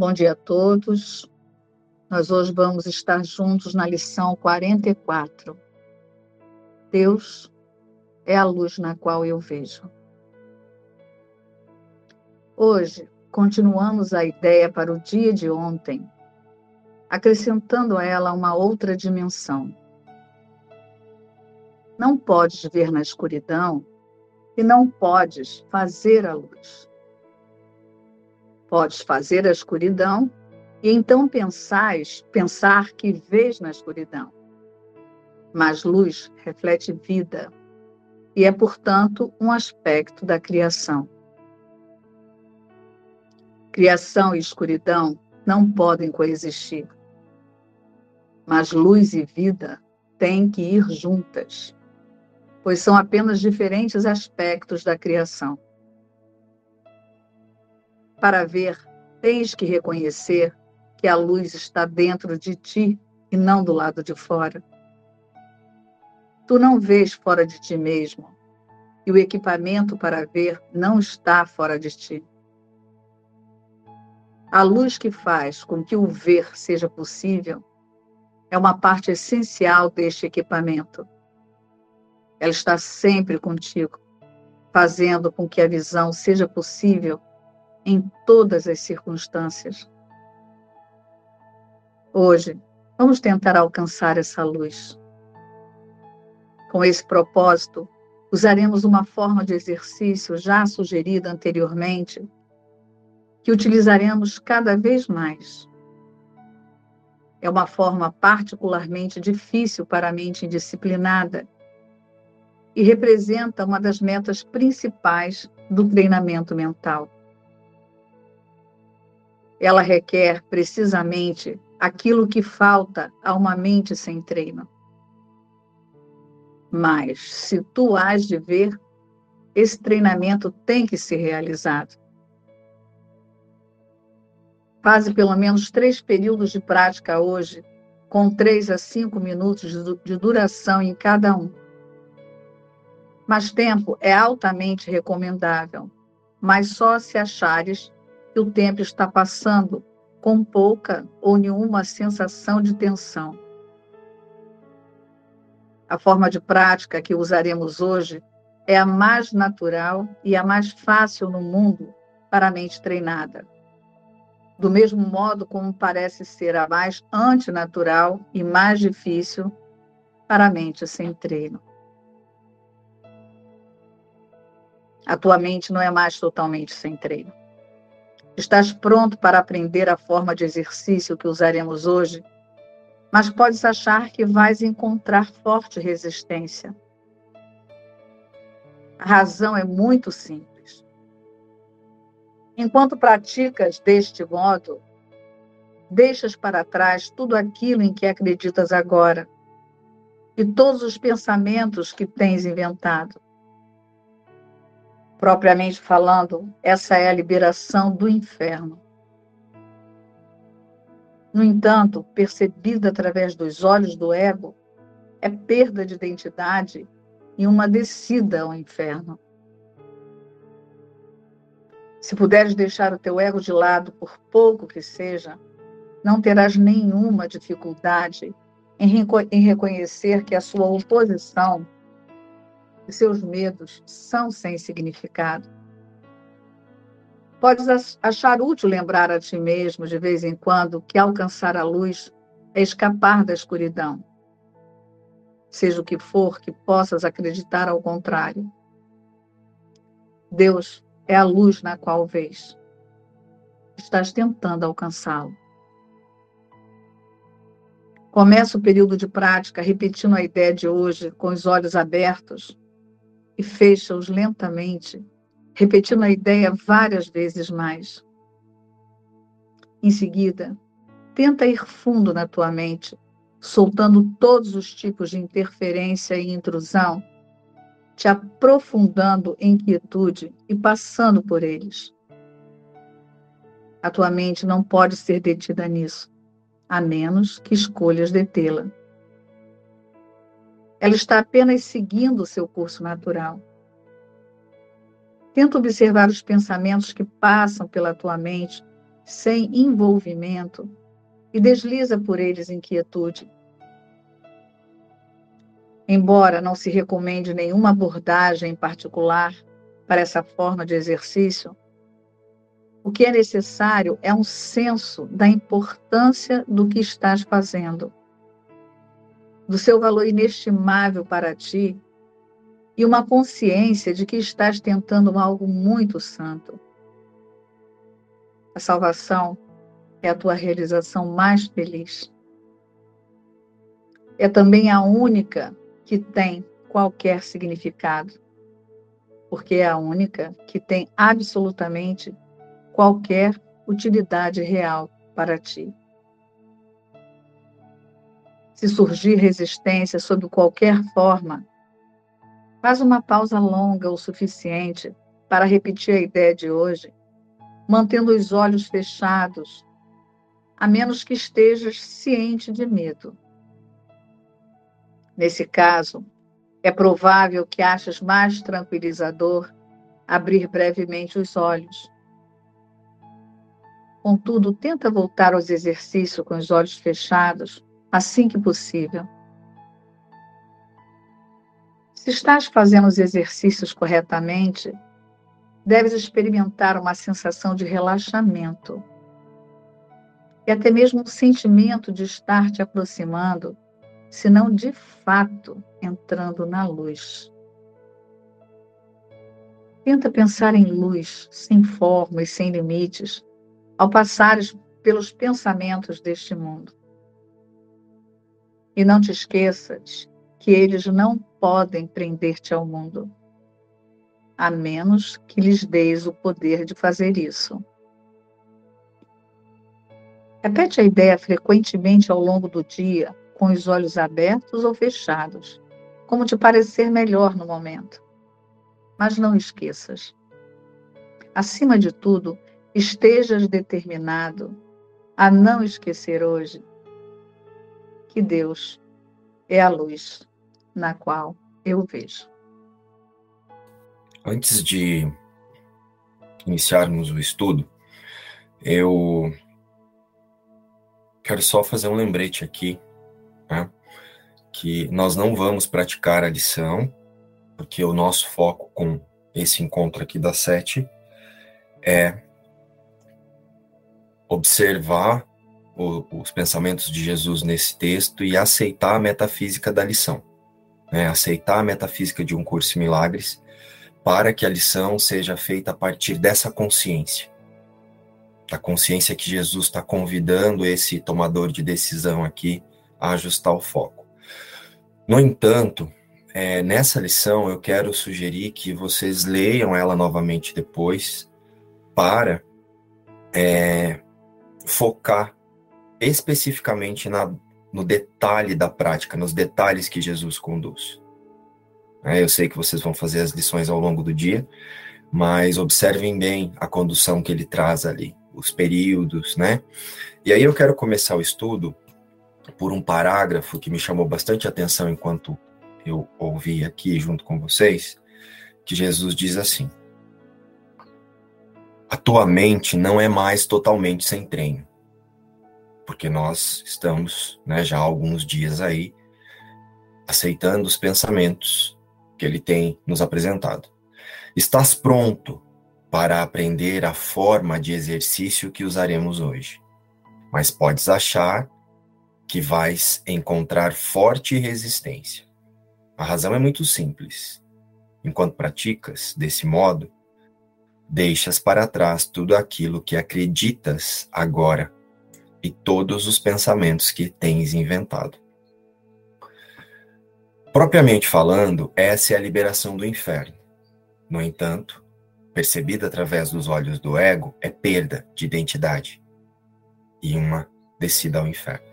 Bom dia a todos. Nós hoje vamos estar juntos na lição 44. Deus é a luz na qual eu vejo. Hoje, continuamos a ideia para o dia de ontem, acrescentando a ela uma outra dimensão. Não podes ver na escuridão e não podes fazer a luz. Podes fazer a escuridão e então pensais, pensar que vês na escuridão. Mas luz reflete vida e é, portanto, um aspecto da criação. Criação e escuridão não podem coexistir, mas luz e vida têm que ir juntas, pois são apenas diferentes aspectos da criação. Para ver, tens que reconhecer que a luz está dentro de ti e não do lado de fora. Tu não vês fora de ti mesmo, e o equipamento para ver não está fora de ti. A luz que faz com que o ver seja possível é uma parte essencial deste equipamento. Ela está sempre contigo, fazendo com que a visão seja possível em todas as circunstâncias. Hoje, vamos tentar alcançar essa luz. Com esse propósito, usaremos uma forma de exercício já sugerida anteriormente, que utilizaremos cada vez mais. É uma forma particularmente difícil para a mente indisciplinada e representa uma das metas principais do treinamento mental ela requer precisamente aquilo que falta a uma mente sem treino. Mas, se tu has de ver, esse treinamento tem que ser realizado. Faze pelo menos três períodos de prática hoje, com três a cinco minutos de duração em cada um. Mas tempo é altamente recomendável, mas só se achares que o tempo está passando com pouca ou nenhuma sensação de tensão. A forma de prática que usaremos hoje é a mais natural e a mais fácil no mundo para a mente treinada. Do mesmo modo como parece ser a mais antinatural e mais difícil para a mente sem treino. A tua mente não é mais totalmente sem treino. Estás pronto para aprender a forma de exercício que usaremos hoje, mas podes achar que vais encontrar forte resistência. A razão é muito simples. Enquanto praticas deste modo, deixas para trás tudo aquilo em que acreditas agora e todos os pensamentos que tens inventado propriamente falando, essa é a liberação do inferno. No entanto, percebida através dos olhos do ego, é perda de identidade e uma descida ao inferno. Se puderes deixar o teu ego de lado, por pouco que seja, não terás nenhuma dificuldade em, reconhecer que a sua oposição seus medos são sem significado. Podes achar útil lembrar a ti mesmo, de vez em quando, que alcançar a luz é escapar da escuridão. Seja o que for que possas acreditar ao contrário. Deus é a luz na qual vês. Estás tentando alcançá-lo. Começa o período de prática repetindo a ideia de hoje com os olhos abertos e fecha-os lentamente, repetindo a ideia várias vezes mais. Em seguida, tenta ir fundo na tua mente, soltando todos os tipos de interferência e intrusão, te aprofundando em quietude e passando por eles. A tua mente não pode ser detida nisso, a menos que escolhas detê-la. Ela está apenas seguindo o seu curso natural. Tenta observar os pensamentos que passam pela tua mente sem envolvimento e desliza por eles em quietude. Embora não se recomende nenhuma abordagem em particular para essa forma de exercício, o que é necessário é um senso da importância do que estás fazendo, do seu valor inestimável para ti e uma consciência de que estás tentando algo muito santo. A salvação é a tua realização mais feliz. É também a única que tem qualquer significado, porque é a única que tem absolutamente qualquer utilidade real para ti. Se surgir resistência sob qualquer forma, faz uma pausa longa o suficiente para repetir a ideia de hoje, mantendo os olhos fechados, a menos que estejas ciente de medo. Nesse caso, é provável que aches mais tranquilizador abrir brevemente os olhos Contudo, tenta voltar aos exercícios com os olhos fechados assim que possível. Se estás fazendo os exercícios corretamente, deves experimentar uma sensação de relaxamento e até mesmo um sentimento de estar te aproximando, se não de fato entrando na luz. Tenta pensar em luz, sem forma e sem limites, ao passares pelos pensamentos deste mundo. E não te esqueças que eles não podem prender-te ao mundo, a menos que lhes deis o poder de fazer isso. Repete a ideia frequentemente ao longo do dia, com os olhos abertos ou fechados, como te parecer melhor no momento. Mas não esqueças. Acima de tudo, estejas determinado a não esquecer hoje que Deus é a luz na qual eu vejo. Antes de iniciarmos o estudo, eu quero só fazer um lembrete aqui, né? que nós não vamos praticar a lição, porque o nosso foco com esse encontro aqui das sete é observar os pensamentos de Jesus nesse texto e aceitar a metafísica da lição. Né? Aceitar a metafísica de um curso em milagres para que a lição seja feita a partir dessa consciência. Da consciência que Jesus está convidando esse tomador de decisão aqui a ajustar o foco. No entanto, é, nessa lição eu quero sugerir que vocês leiam ela novamente depois para é, focar especificamente na, no detalhe da prática, nos detalhes que Jesus conduz. É, eu sei que vocês vão fazer as lições ao longo do dia, mas observem bem a condução que ele traz ali, os períodos, né? E aí eu quero começar o estudo por um parágrafo que me chamou bastante atenção enquanto eu ouvi aqui junto com vocês, que Jesus diz assim: a tua mente não é mais totalmente sem treino. Porque nós estamos, né, já há alguns dias aí, aceitando os pensamentos que ele tem nos apresentado. Estás pronto para aprender a forma de exercício que usaremos hoje. Mas podes achar que vais encontrar forte resistência. A razão é muito simples. Enquanto praticas desse modo, deixas para trás tudo aquilo que acreditas agora e todos os pensamentos que tens inventado. Propriamente falando, essa é a liberação do inferno. No entanto, percebida através dos olhos do ego, é perda de identidade e uma descida ao inferno.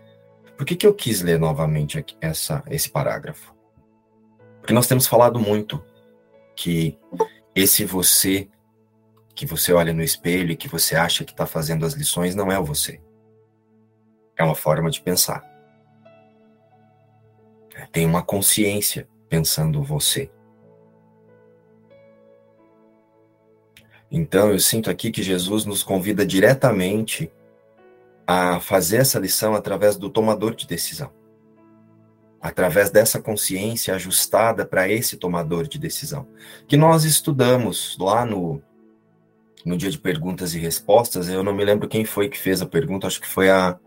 Por que, que eu quis ler novamente aqui essa, esse parágrafo? Porque nós temos falado muito que esse você que você olha no espelho e que você acha que está fazendo as lições não é o você. É uma forma de pensar. É, tem uma consciência pensando você. Então, eu sinto aqui que Jesus nos convida diretamente a fazer essa lição através do tomador de decisão. Através dessa consciência ajustada para esse tomador de decisão. Que nós estudamos lá no, no dia de perguntas e respostas. Eu não me lembro quem foi que fez a pergunta, acho que foi a,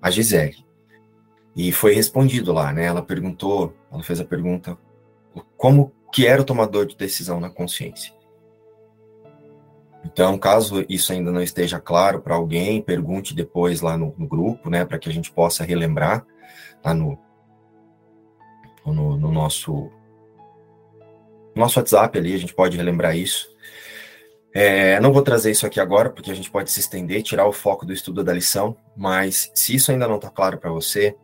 a Gisele. E foi respondido lá, né? Ela perguntou, ela fez a pergunta: como que era o tomador de decisão na consciência? Então, caso isso ainda não esteja claro para alguém, pergunte depois lá no, no grupo, né, para que a gente possa relembrar lá no, no, no nosso nosso WhatsApp ali, a gente pode relembrar isso. É, não vou trazer isso aqui agora, porque a gente pode se estender, tirar o foco do estudo da lição, mas se isso ainda não está claro para você,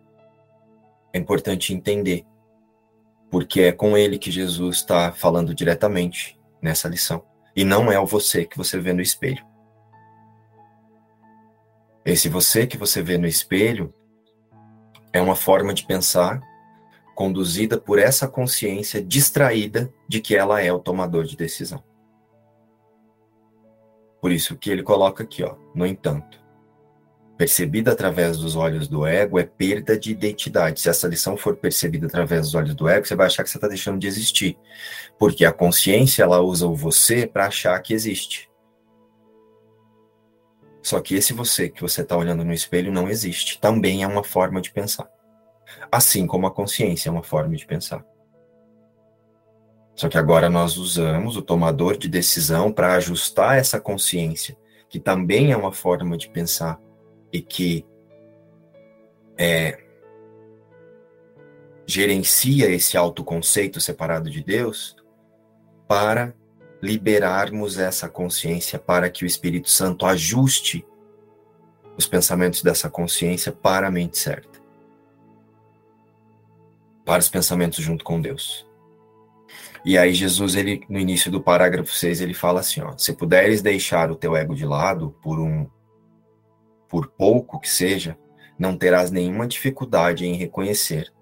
é importante entender, porque é com ele que Jesus está falando diretamente nessa lição. E não é o você que você vê no espelho. Esse você que você vê no espelho é uma forma de pensar conduzida por essa consciência distraída de que ela é o tomador de decisão. Por isso que ele coloca aqui, ó, no entanto, percebida através dos olhos do ego é perda de identidade. Se essa lição for percebida através dos olhos do ego, você vai achar que você está deixando de existir. Porque a consciência, ela usa o você para achar que existe. Só que esse você que você está olhando no espelho não existe. Também é uma forma de pensar. Assim como a consciência é uma forma de pensar. Só que agora nós usamos o tomador de decisão para ajustar essa consciência, que também é uma forma de pensar e que é, gerencia esse autoconceito separado de Deus para liberarmos essa consciência, para que o Espírito Santo ajuste os pensamentos dessa consciência para a mente certa. Para os pensamentos junto com Deus. E aí Jesus, ele no início do parágrafo 6, ele fala assim, ó: "Se puderes deixar o teu ego de lado por um por pouco que seja, não terás nenhuma dificuldade em reconhecer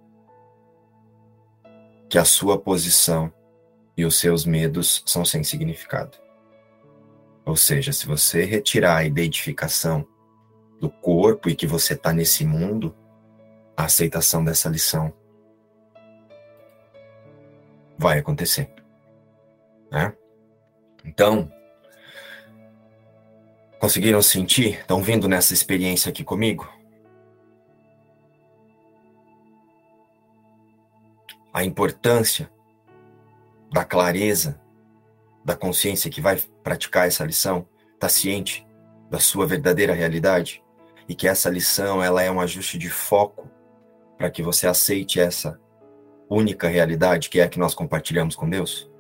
que a sua posição e os seus medos são sem significado. Ou seja, se você retirar a identificação do corpo e que você está nesse mundo, a aceitação dessa lição vai acontecer. Né? Então, Conseguiram sentir? Estão vindo nessa experiência aqui comigo? A importância da clareza, da consciência que vai praticar essa lição, está ciente da sua verdadeira realidade e que essa lição ela é um ajuste de foco para que você aceite essa única realidade que é a que nós compartilhamos com Deus?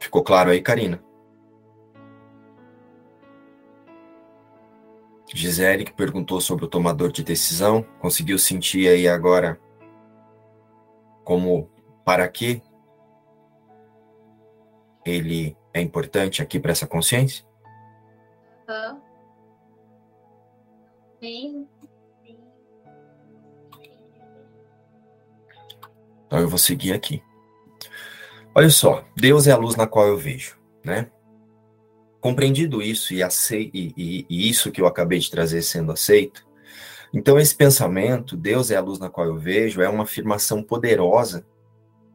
Ficou claro aí, Karina? Gisele, que perguntou sobre o tomador de decisão, conseguiu sentir aí agora como para que ele é importante aqui para essa consciência? Uhum. Então eu vou seguir aqui. Olha só, Deus é a luz na qual eu vejo, né? Compreendido isso e, e, e, e isso que eu acabei de trazer sendo aceito, então esse pensamento, Deus é a luz na qual eu vejo, é uma afirmação poderosa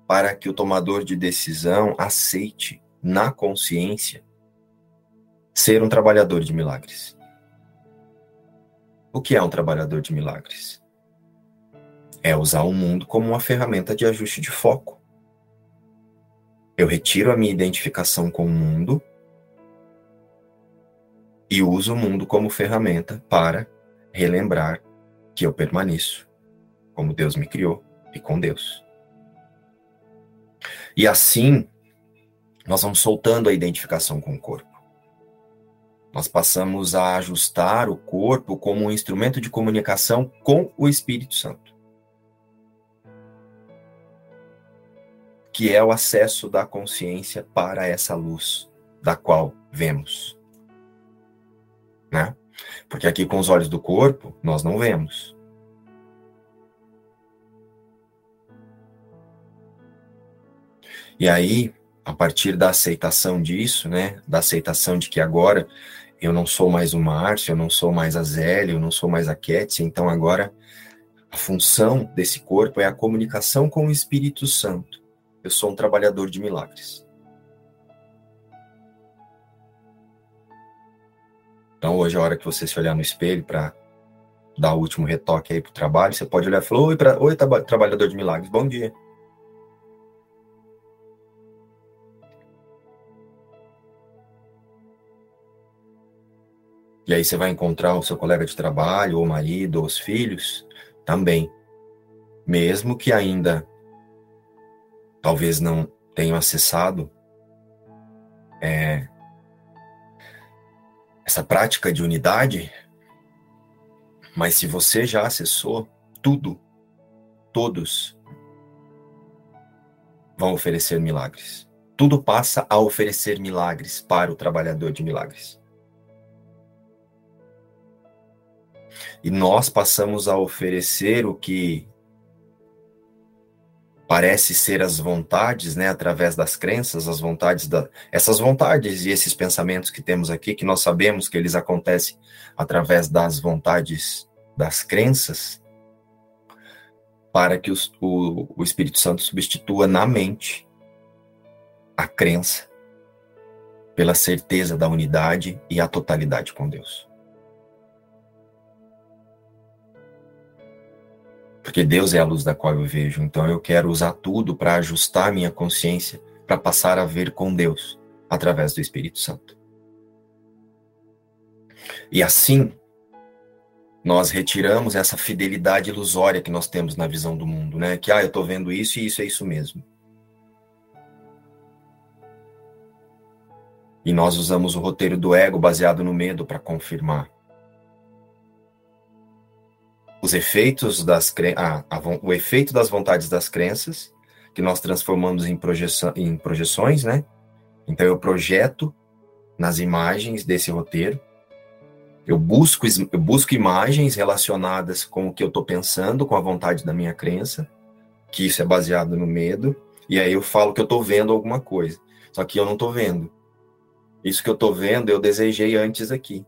para que o tomador de decisão aceite na consciência ser um trabalhador de milagres. O que é um trabalhador de milagres? É usar o mundo como uma ferramenta de ajuste de foco. Eu retiro a minha identificação com o mundo e uso o mundo como ferramenta para relembrar que eu permaneço como Deus me criou e com Deus. E assim, nós vamos soltando a identificação com o corpo. Nós passamos a ajustar o corpo como um instrumento de comunicação com o Espírito Santo. que é o acesso da consciência para essa luz da qual vemos. Né? Porque aqui com os olhos do corpo, nós não vemos. E aí, a partir da aceitação disso, né, da aceitação de que agora eu não sou mais o Márcio, eu não sou mais a Zélia, eu não sou mais a Ketsi, então agora a função desse corpo é a comunicação com o Espírito Santo. Eu sou um trabalhador de milagres. Então hoje, a hora que você se olhar no espelho para dar o último retoque aí pro trabalho, você pode olhar e falar, oi, pra, oi trabalhador de milagres, bom dia. E aí você vai encontrar o seu colega de trabalho, ou marido, ou os filhos, também. Mesmo que ainda talvez não tenham acessado é, essa prática de unidade, mas se você já acessou tudo, todos vão oferecer milagres. Tudo passa a oferecer milagres para o trabalhador de milagres. E nós passamos a oferecer o que parece ser as vontades, né, através das crenças, as vontades da essas vontades e esses pensamentos que temos aqui, que nós sabemos que eles acontecem através das vontades das crenças, para que os, o, o Espírito Santo substitua na mente a crença pela certeza da unidade e a totalidade com Deus. Porque Deus é a luz da qual eu vejo. Então eu quero usar tudo para ajustar minha consciência para passar a ver com Deus através do Espírito Santo. E assim, nós retiramos essa fidelidade ilusória que nós temos na visão do mundo, né? Que ah, eu estou vendo isso e isso é isso mesmo. E nós usamos o roteiro do ego baseado no medo para confirmar os efeitos das ah, a, o efeito das vontades das crenças que nós transformamos em, projeção, em projeções, né? Então eu projeto nas imagens desse roteiro, eu busco, eu busco imagens relacionadas com o que eu estou pensando, com a vontade da minha crença, que isso é baseado no medo, e aí eu falo que eu estou vendo alguma coisa, só que eu não estou vendo. Isso que eu estou vendo eu desejei antes aqui.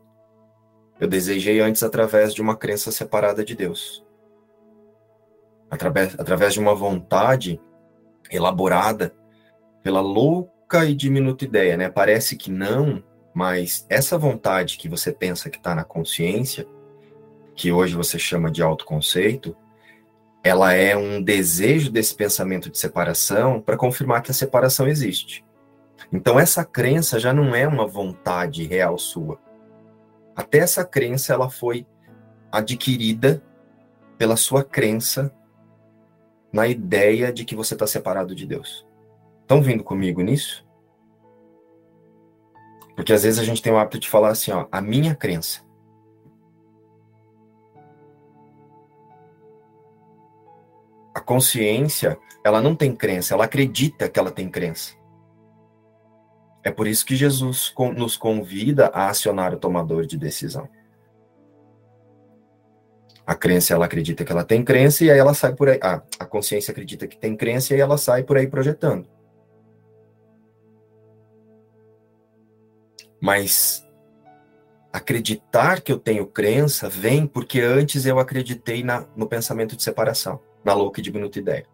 Eu desejei antes através de uma crença separada de Deus. Através, através de uma vontade elaborada pela louca e diminuta ideia, né? Parece que não, mas essa vontade que você pensa que está na consciência, que hoje você chama de autoconceito, ela é um desejo desse pensamento de separação para confirmar que a separação existe. Então essa crença já não é uma vontade real sua. Até essa crença ela foi adquirida pela sua crença na ideia de que você está separado de Deus. Estão vindo comigo nisso? Porque às vezes a gente tem o hábito de falar assim, ó, a minha crença. A consciência, ela não tem crença, ela acredita que ela tem crença. É por isso que Jesus nos convida a acionar o tomador de decisão. A crença, ela acredita que ela tem crença e aí ela sai por aí. Ah, a consciência acredita que tem crença e ela sai por aí projetando. Mas acreditar que eu tenho crença vem porque antes eu acreditei na, no pensamento de separação, na louca e diminuta ideia.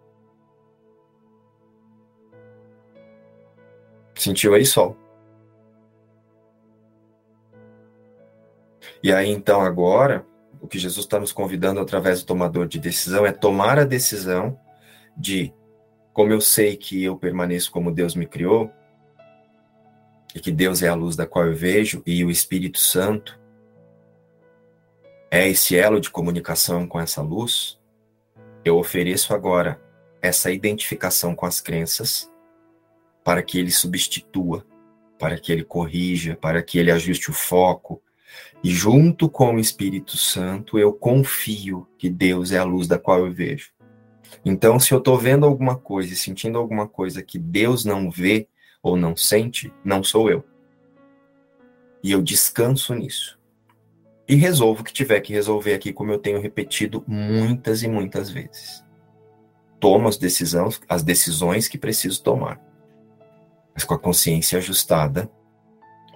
Sentiu aí, Sol? E aí, então, agora, o que Jesus está nos convidando através do tomador de decisão é tomar a decisão de, como eu sei que eu permaneço como Deus me criou, e que Deus é a luz da qual eu vejo, e o Espírito Santo é esse elo de comunicação com essa luz, eu ofereço agora essa identificação com as crenças para que ele substitua, para que ele corrija, para que ele ajuste o foco. E junto com o Espírito Santo, eu confio que Deus é a luz da qual eu vejo. Então, se eu estou vendo alguma coisa e sentindo alguma coisa que Deus não vê ou não sente, não sou eu. E eu descanso nisso. E resolvo o que tiver que resolver aqui, como eu tenho repetido muitas e muitas vezes. Tomo as decisões, as decisões que preciso tomar mas com a consciência ajustada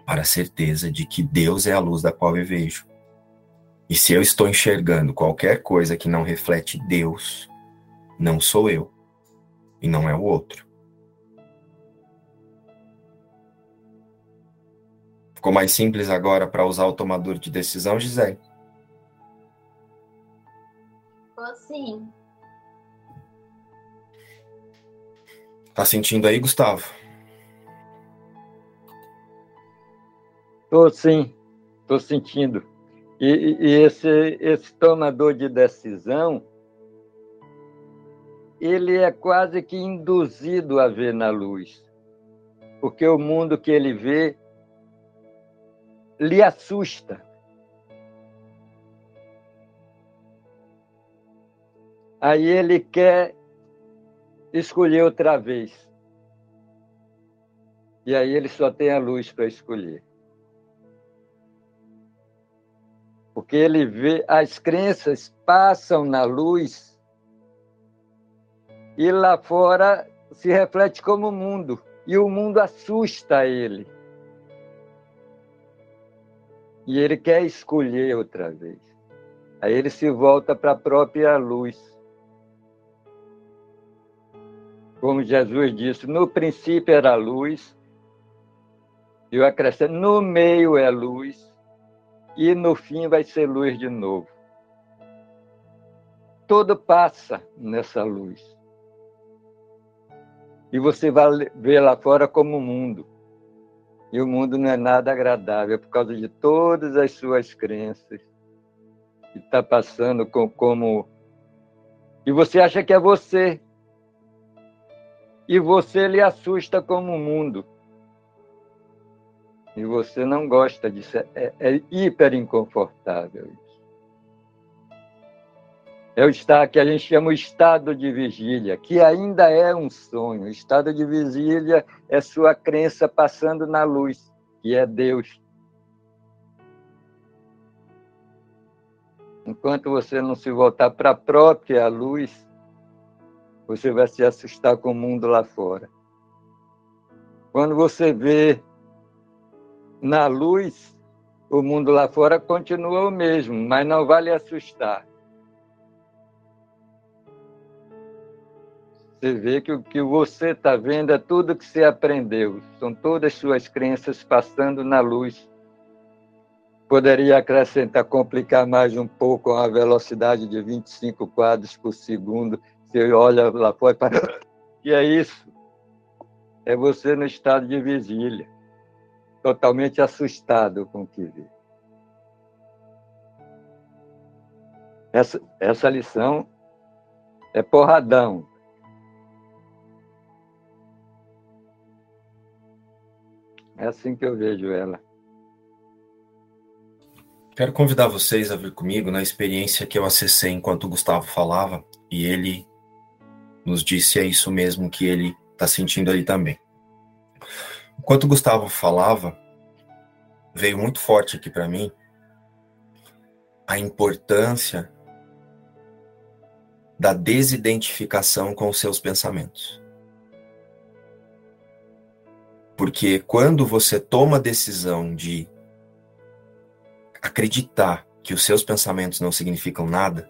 para a certeza de que Deus é a luz da qual eu vejo. E se eu estou enxergando qualquer coisa que não reflete Deus, não sou eu e não é o outro. Ficou mais simples agora para usar o tomador de decisão, Gisele? Ficou sim. Tá sentindo aí, Gustavo? Tô sim, tô sentindo. E, e esse, esse tomador de decisão, ele é quase que induzido a ver na luz, porque o mundo que ele vê lhe assusta. Aí ele quer escolher outra vez. E aí ele só tem a luz para escolher. Porque ele vê as crenças passam na luz e lá fora se reflete como o mundo e o mundo assusta ele. E ele quer escolher outra vez. Aí ele se volta para a própria luz. Como Jesus disse, no princípio era luz, eu acrescento, no meio é luz, e no fim vai ser luz de novo. Tudo passa nessa luz. E você vai ver lá fora como o mundo. E o mundo não é nada agradável por causa de todas as suas crenças. E está passando com, como. E você acha que é você, e você lhe assusta como o mundo. E você não gosta disso, é, é hiper inconfortável isso. É o estado que a gente chama o estado de vigília, que ainda é um sonho. O estado de vigília é sua crença passando na luz, que é Deus. Enquanto você não se voltar para a própria luz, você vai se assustar com o mundo lá fora. Quando você vê na luz, o mundo lá fora continua o mesmo, mas não vai lhe assustar. Você vê que o que você está vendo é tudo que você aprendeu, são todas suas crenças passando na luz. Poderia acrescentar, complicar mais um pouco a velocidade de 25 quadros por segundo, você olha lá fora e é isso? É você no estado de vigília, totalmente assustado com o que vê. Essa, essa lição é porradão. É assim que eu vejo ela. Quero convidar vocês a vir comigo na experiência que eu acessei enquanto o Gustavo falava e ele nos disse é isso mesmo que ele está sentindo ali também. Enquanto o Gustavo falava, veio muito forte aqui para mim a importância da desidentificação com os seus pensamentos. Porque quando você toma a decisão de acreditar que os seus pensamentos não significam nada,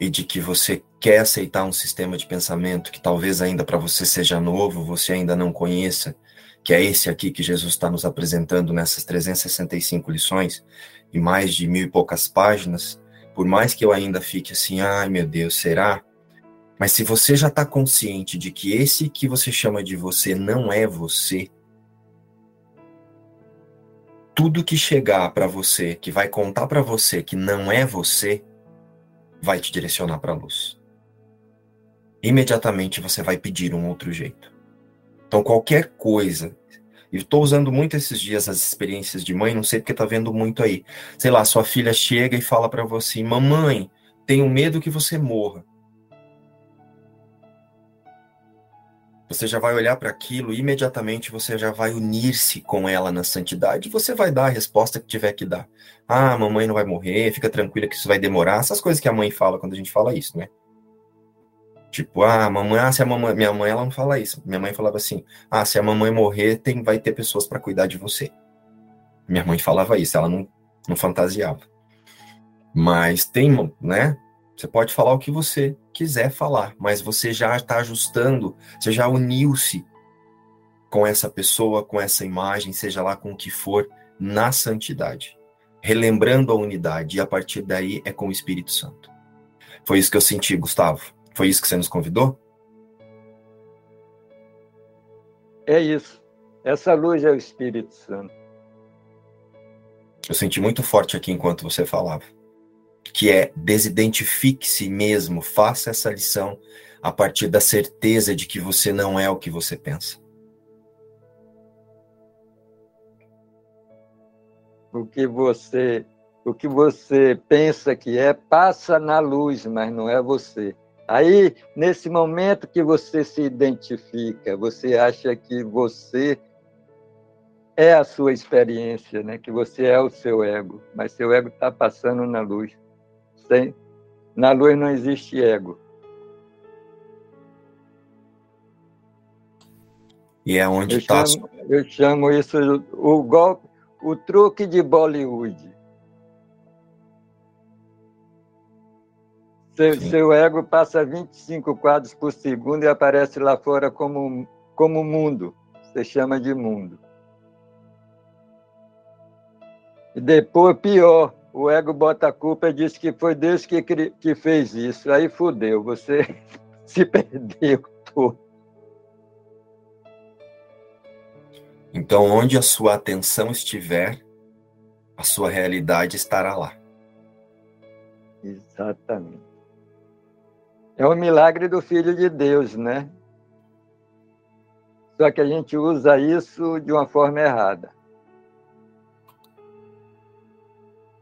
e de que você quer aceitar um sistema de pensamento que talvez ainda para você seja novo, você ainda não conheça, que é esse aqui que Jesus está nos apresentando nessas 365 lições e mais de mil e poucas páginas, por mais que eu ainda fique assim, ai meu Deus, será? Mas se você já está consciente de que esse que você chama de você não é você, tudo que chegar para você, que vai contar para você que não é você, vai te direcionar para a luz. Imediatamente você vai pedir um outro jeito. Então, qualquer coisa. E estou usando muito esses dias as experiências de mãe, não sei porque tá vendo muito aí. Sei lá, sua filha chega e fala para você: Mamãe, tenho medo que você morra. Você já vai olhar para aquilo e imediatamente você já vai unir-se com ela na santidade. Você vai dar a resposta que tiver que dar. Ah, mamãe não vai morrer, fica tranquila que isso vai demorar. Essas coisas que a mãe fala quando a gente fala isso, né? Tipo, ah, mamãe, ah, se a mamãe, minha mãe ela não fala isso. Minha mãe falava assim: "Ah, se a mamãe morrer, tem vai ter pessoas para cuidar de você". Minha mãe falava isso, ela não não fantasiava. Mas tem, né? Você pode falar o que você quiser falar, mas você já está ajustando, você já uniu-se com essa pessoa, com essa imagem, seja lá com o que for, na santidade, relembrando a unidade, e a partir daí é com o Espírito Santo. Foi isso que eu senti, Gustavo. Foi isso que você nos convidou? É isso. Essa luz é o Espírito Santo. Eu senti muito forte aqui enquanto você falava. Que é desidentifique-se mesmo, faça essa lição a partir da certeza de que você não é o que você pensa. O que você, o que você pensa que é passa na luz, mas não é você. Aí, nesse momento que você se identifica, você acha que você é a sua experiência, né? que você é o seu ego, mas seu ego está passando na luz. Sem, na luz não existe ego. E é onde está. Eu, chamo, eu chamo isso o golpe, o truque de Bollywood. Seu, seu, ego passa 25 quadros por segundo e aparece lá fora como, como mundo. Você chama de mundo. E depois, pior, o ego bota a culpa e diz que foi Deus que, que fez isso. Aí fudeu, você se perdeu todo. Então, onde a sua atenção estiver, a sua realidade estará lá. Exatamente. É o milagre do Filho de Deus, né? Só que a gente usa isso de uma forma errada.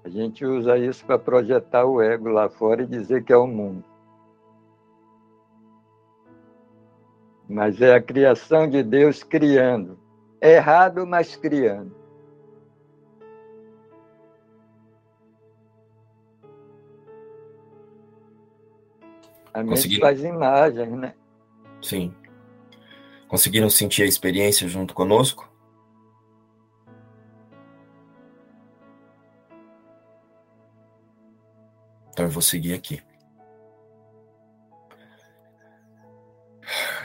A gente usa isso para projetar o ego lá fora e dizer que é o mundo. Mas é a criação de Deus criando. Errado, mas criando. A mente faz imagens, né? Sim. Conseguiram sentir a experiência junto conosco? Então eu vou seguir aqui.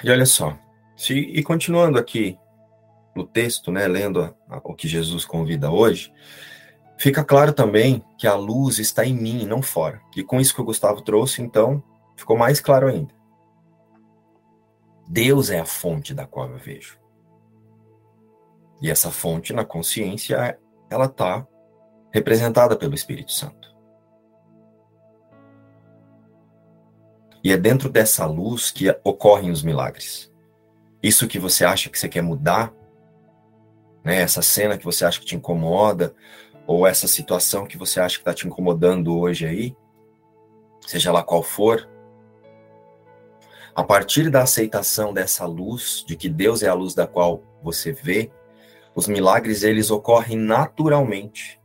E olha só, se, e continuando aqui no texto, né, lendo a, a, o que Jesus convida hoje, fica claro também que a luz está em mim não fora. E com isso que o Gustavo trouxe, então, ficou mais claro ainda. Deus é a fonte da qual eu vejo. E essa fonte na consciência, ela está representada pelo Espírito Santo. E é dentro dessa luz que ocorrem os milagres. Isso que você acha que você quer mudar, né? essa cena que você acha que te incomoda, ou essa situação que você acha que está te incomodando hoje aí, seja lá qual for, a partir da aceitação dessa luz, de que Deus é a luz da qual você vê, os milagres eles ocorrem naturalmente.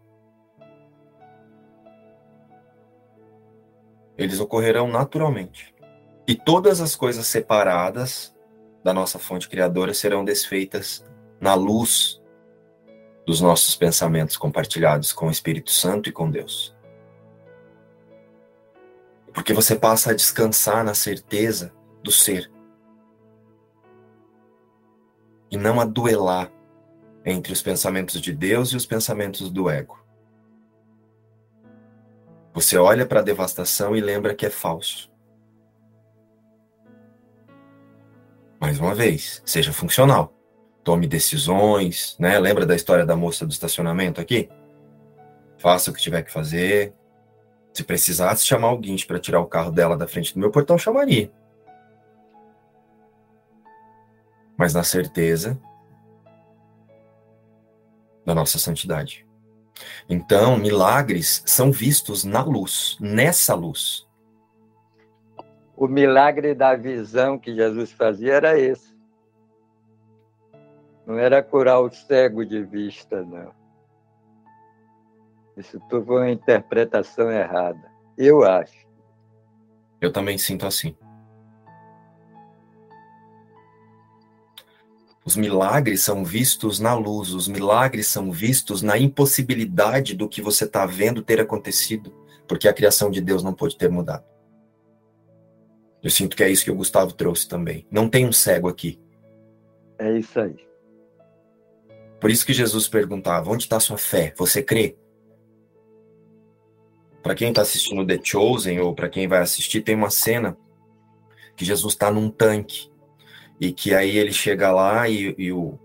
Eles ocorrerão naturalmente. E todas as coisas separadas da nossa fonte criadora serão desfeitas na luz dos nossos pensamentos compartilhados com o Espírito Santo e com Deus. Porque você passa a descansar na certeza do ser. E não a duelar entre os pensamentos de Deus e os pensamentos do ego. Você olha para a devastação e lembra que é falso. Mais uma vez, seja funcional. Tome decisões, né? Lembra da história da moça do estacionamento aqui? Faça o que tiver que fazer. Se precisasse chamar alguém para tirar o carro dela da frente do meu portão, chamaria. mas na certeza da nossa santidade. Então, milagres são vistos na luz, nessa luz. O milagre da visão que Jesus fazia era esse. Não era curar o cego de vista, não. Isso tudo foi uma interpretação errada. Eu acho. Eu também sinto assim. Os milagres são vistos na luz, os milagres são vistos na impossibilidade do que você está vendo ter acontecido, porque a criação de Deus não pode ter mudado. Eu sinto que é isso que o Gustavo trouxe também. Não tem um cego aqui. É isso aí. Por isso que Jesus perguntava: onde está sua fé? Você crê? Para quem está assistindo The Chosen ou para quem vai assistir, tem uma cena que Jesus está num tanque e que aí ele chega lá e, e o,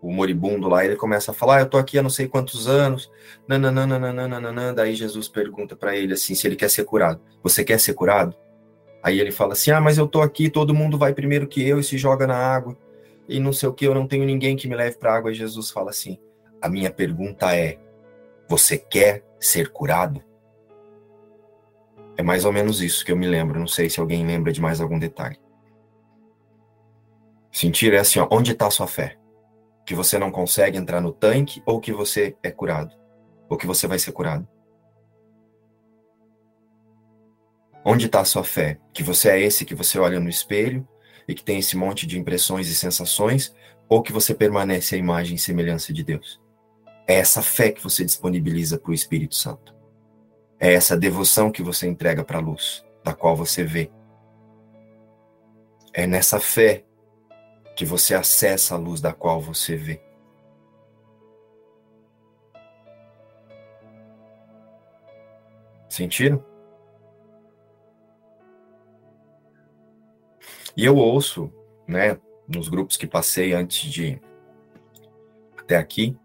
o moribundo lá, ele começa a falar, ah, eu tô aqui há não sei quantos anos, nananana, daí Jesus pergunta para ele assim, se ele quer ser curado. Você quer ser curado? Aí ele fala assim, ah, mas eu tô aqui, todo mundo vai primeiro que eu e se joga na água, e não sei o que, eu não tenho ninguém que me leve para água. E Jesus fala assim, a minha pergunta é, você quer ser curado? É mais ou menos isso que eu me lembro, não sei se alguém lembra de mais algum detalhe. Sentir é assim, ó, onde está a sua fé? Que você não consegue entrar no tanque ou que você é curado? Ou que você vai ser curado? Onde está a sua fé? Que você é esse que você olha no espelho e que tem esse monte de impressões e sensações, ou que você permanece a imagem e semelhança de Deus? É essa fé que você disponibiliza para o Espírito Santo. É essa devoção que você entrega para a luz, da qual você vê. É nessa fé que você acessa a luz da qual você vê. Sentiram? E eu ouço, né, nos grupos que passei antes de até aqui,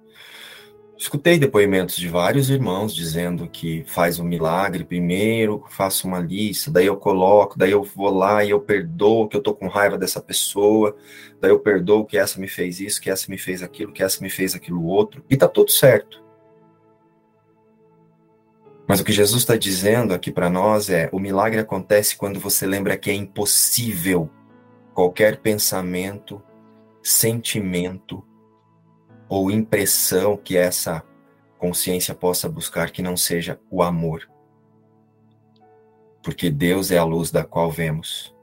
Escutei depoimentos de vários irmãos dizendo que faz um milagre primeiro, faço uma lista, daí eu coloco, daí eu vou lá e eu perdoo que eu tô com raiva dessa pessoa, daí eu perdoo que essa me fez isso, que essa me fez aquilo, que essa me fez aquilo outro, e tá tudo certo. Mas o que Jesus está dizendo aqui para nós é: o milagre acontece quando você lembra que é impossível qualquer pensamento, sentimento, ou impressão que essa consciência possa buscar que não seja o amor. Porque Deus é a luz da qual vemos.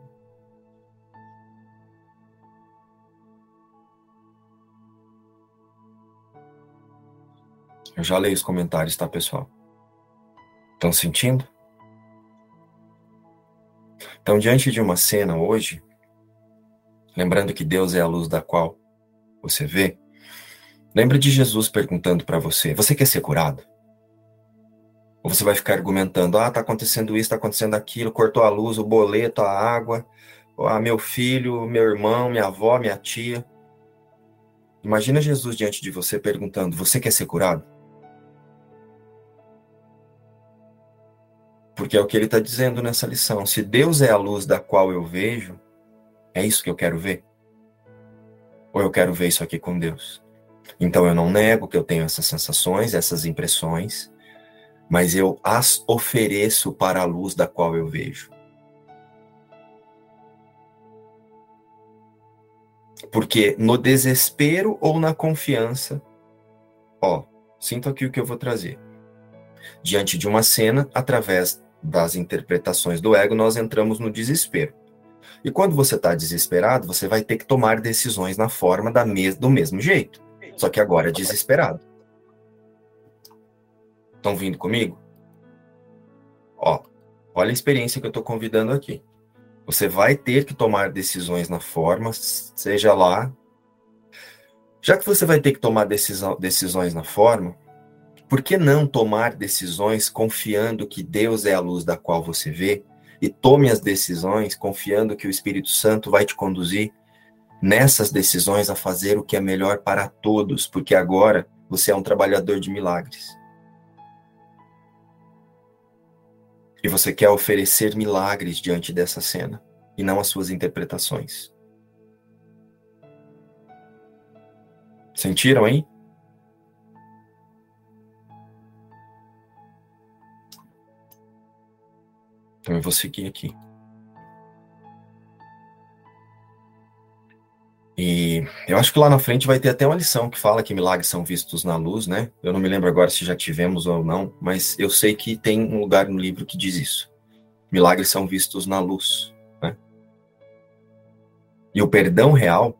Eu já leio os comentários, tá, pessoal? Estão sentindo? Então, diante de uma cena hoje, lembrando que Deus é a luz da qual você vê, Lembra de Jesus perguntando para você: você quer ser curado? Ou você vai ficar argumentando: ah, tá acontecendo isso, tá acontecendo aquilo, cortou a luz, o boleto, a água, ah, meu filho, meu irmão, minha avó, minha tia. Imagina Jesus diante de você perguntando: você quer ser curado? Porque é o que ele está dizendo nessa lição. Se Deus é a luz da qual eu vejo, é isso que eu quero ver? Ou eu quero ver isso aqui com Deus? Então eu não nego que eu tenho essas sensações, essas impressões, mas eu as ofereço para a luz da qual eu vejo. Porque no desespero ou na confiança, ó, sinto aqui o que eu vou trazer. Diante de uma cena, através das interpretações do ego, nós entramos no desespero. E quando você está desesperado, você vai ter que tomar decisões na forma da mes do mesmo jeito. Só que agora é desesperado. Estão vindo comigo? Ó, olha a experiência que eu estou convidando aqui. Você vai ter que tomar decisões na forma, seja lá. Já que você vai ter que tomar decisão, decisões na forma, por que não tomar decisões confiando que Deus é a luz da qual você vê? E tome as decisões confiando que o Espírito Santo vai te conduzir nessas decisões a fazer o que é melhor para todos, porque agora você é um trabalhador de milagres. E você quer oferecer milagres diante dessa cena, e não as suas interpretações. Sentiram, hein? Então eu vou seguir aqui. E eu acho que lá na frente vai ter até uma lição que fala que milagres são vistos na luz, né? Eu não me lembro agora se já tivemos ou não, mas eu sei que tem um lugar no livro que diz isso. Milagres são vistos na luz, né? E o perdão real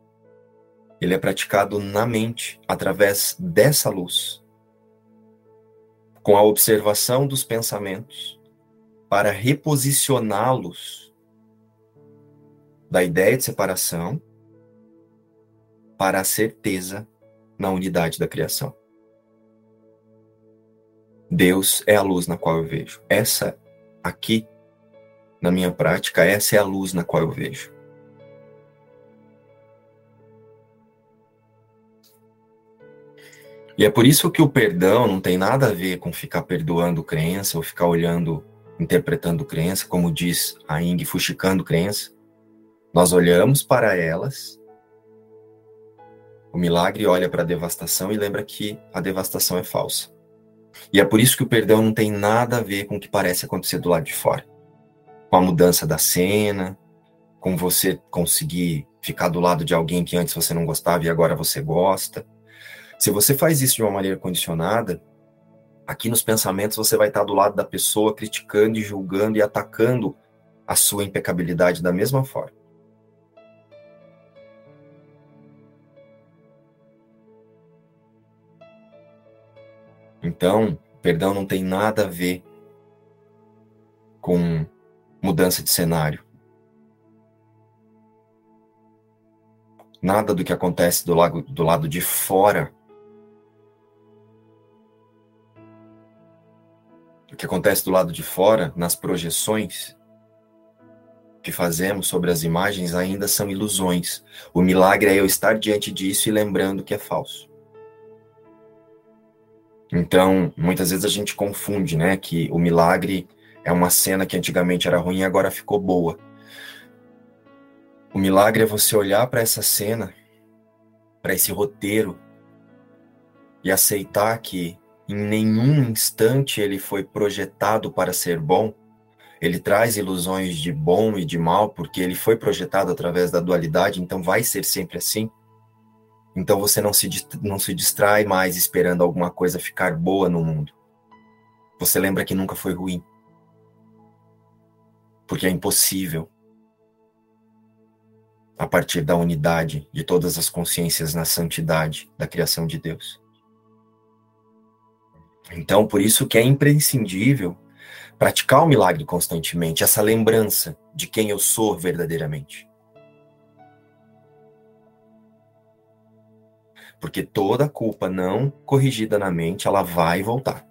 ele é praticado na mente, através dessa luz, com a observação dos pensamentos, para reposicioná-los da ideia de separação para a certeza na unidade da criação. Deus é a luz na qual eu vejo. Essa aqui, na minha prática, essa é a luz na qual eu vejo. E é por isso que o perdão não tem nada a ver com ficar perdoando crença ou ficar olhando, interpretando crença, como diz a Ing, fuxicando crença. Nós olhamos para elas, o milagre olha para a devastação e lembra que a devastação é falsa. E é por isso que o perdão não tem nada a ver com o que parece acontecer do lado de fora. Com a mudança da cena, com você conseguir ficar do lado de alguém que antes você não gostava e agora você gosta se você faz isso de uma maneira condicionada, aqui nos pensamentos você vai estar do lado da pessoa criticando e julgando e atacando a sua impecabilidade da mesma forma. Então, perdão não tem nada a ver com mudança de cenário. Nada do que acontece do lado, do lado de fora o que acontece do lado de fora, nas projeções que fazemos sobre as imagens, ainda são ilusões. O milagre é eu estar diante disso e lembrando que é falso. Então, muitas vezes a gente confunde, né, que o milagre é uma cena que antigamente era ruim e agora ficou boa. O milagre é você olhar para essa cena, para esse roteiro e aceitar que em nenhum instante ele foi projetado para ser bom. Ele traz ilusões de bom e de mal, porque ele foi projetado através da dualidade, então vai ser sempre assim. Então você não se, não se distrai mais esperando alguma coisa ficar boa no mundo. Você lembra que nunca foi ruim. Porque é impossível. A partir da unidade de todas as consciências na santidade da criação de Deus. Então, por isso que é imprescindível praticar o milagre constantemente, essa lembrança de quem eu sou verdadeiramente. Porque toda culpa não corrigida na mente, ela vai voltar.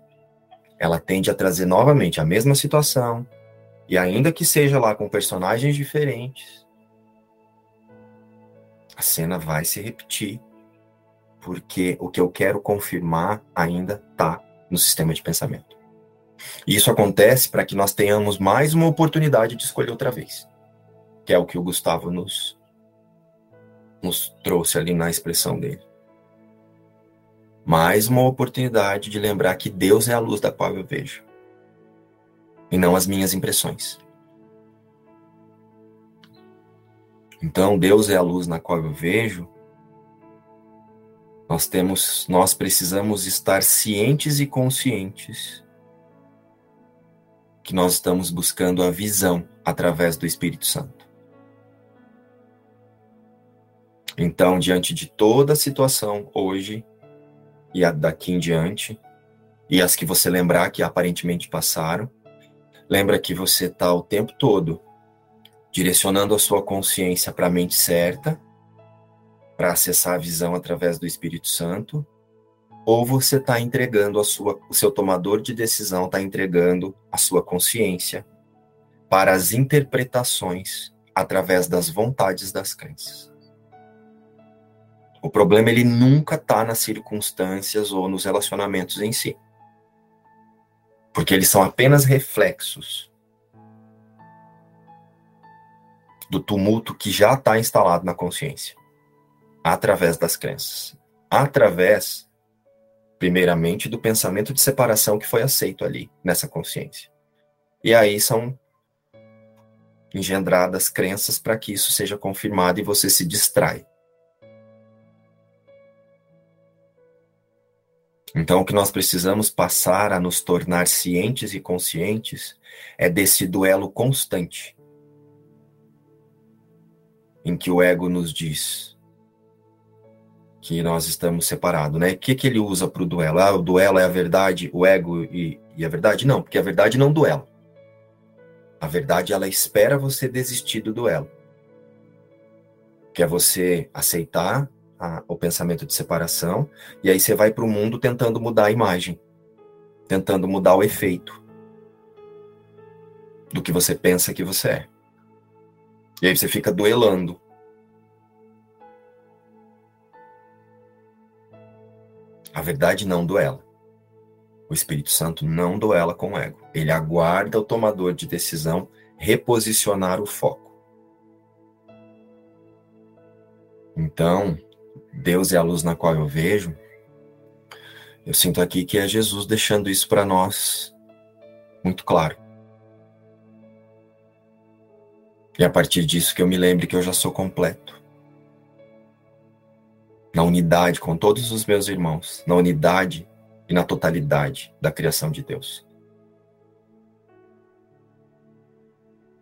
Ela tende a trazer novamente a mesma situação, e ainda que seja lá com personagens diferentes, a cena vai se repetir, porque o que eu quero confirmar ainda está no sistema de pensamento. E isso acontece para que nós tenhamos mais uma oportunidade de escolher outra vez, que é o que o Gustavo nos, nos trouxe ali na expressão dele. Mais uma oportunidade de lembrar que Deus é a luz da qual eu vejo, e não as minhas impressões. Então, Deus é a luz na qual eu vejo, nós temos, nós precisamos estar cientes e conscientes que nós estamos buscando a visão através do Espírito Santo. Então, diante de toda a situação hoje e a daqui em diante, e as que você lembrar que aparentemente passaram, lembra que você está o tempo todo direcionando a sua consciência para a mente certa para acessar a visão através do Espírito Santo, ou você está entregando a sua, o seu tomador de decisão está entregando a sua consciência para as interpretações através das vontades das crenças. O problema ele nunca está nas circunstâncias ou nos relacionamentos em si, porque eles são apenas reflexos do tumulto que já está instalado na consciência através das crenças. Através, primeiramente, do pensamento de separação que foi aceito ali, nessa consciência. E aí são engendradas crenças para que isso seja confirmado e você se distrai. Então, o que nós precisamos passar a nos tornar cientes e conscientes é desse duelo constante em que o ego nos diz: que nós estamos separados, né? O que, que ele usa para o duelo? Ah, o duelo é a verdade, o ego e, e a verdade? Não, porque a verdade não duela. A verdade, ela espera você desistir do duelo. Que é você aceitar a, o pensamento de separação, e aí você vai para o mundo tentando mudar a imagem, tentando mudar o efeito do que você pensa que você é. E aí você fica duelando A verdade não duela. O Espírito Santo não duela com o ego. Ele aguarda o tomador de decisão reposicionar o foco. Então, Deus é a luz na qual eu vejo. Eu sinto aqui que é Jesus deixando isso para nós muito claro. E a partir disso que eu me lembre que eu já sou completo na unidade com todos os meus irmãos, na unidade e na totalidade da criação de Deus.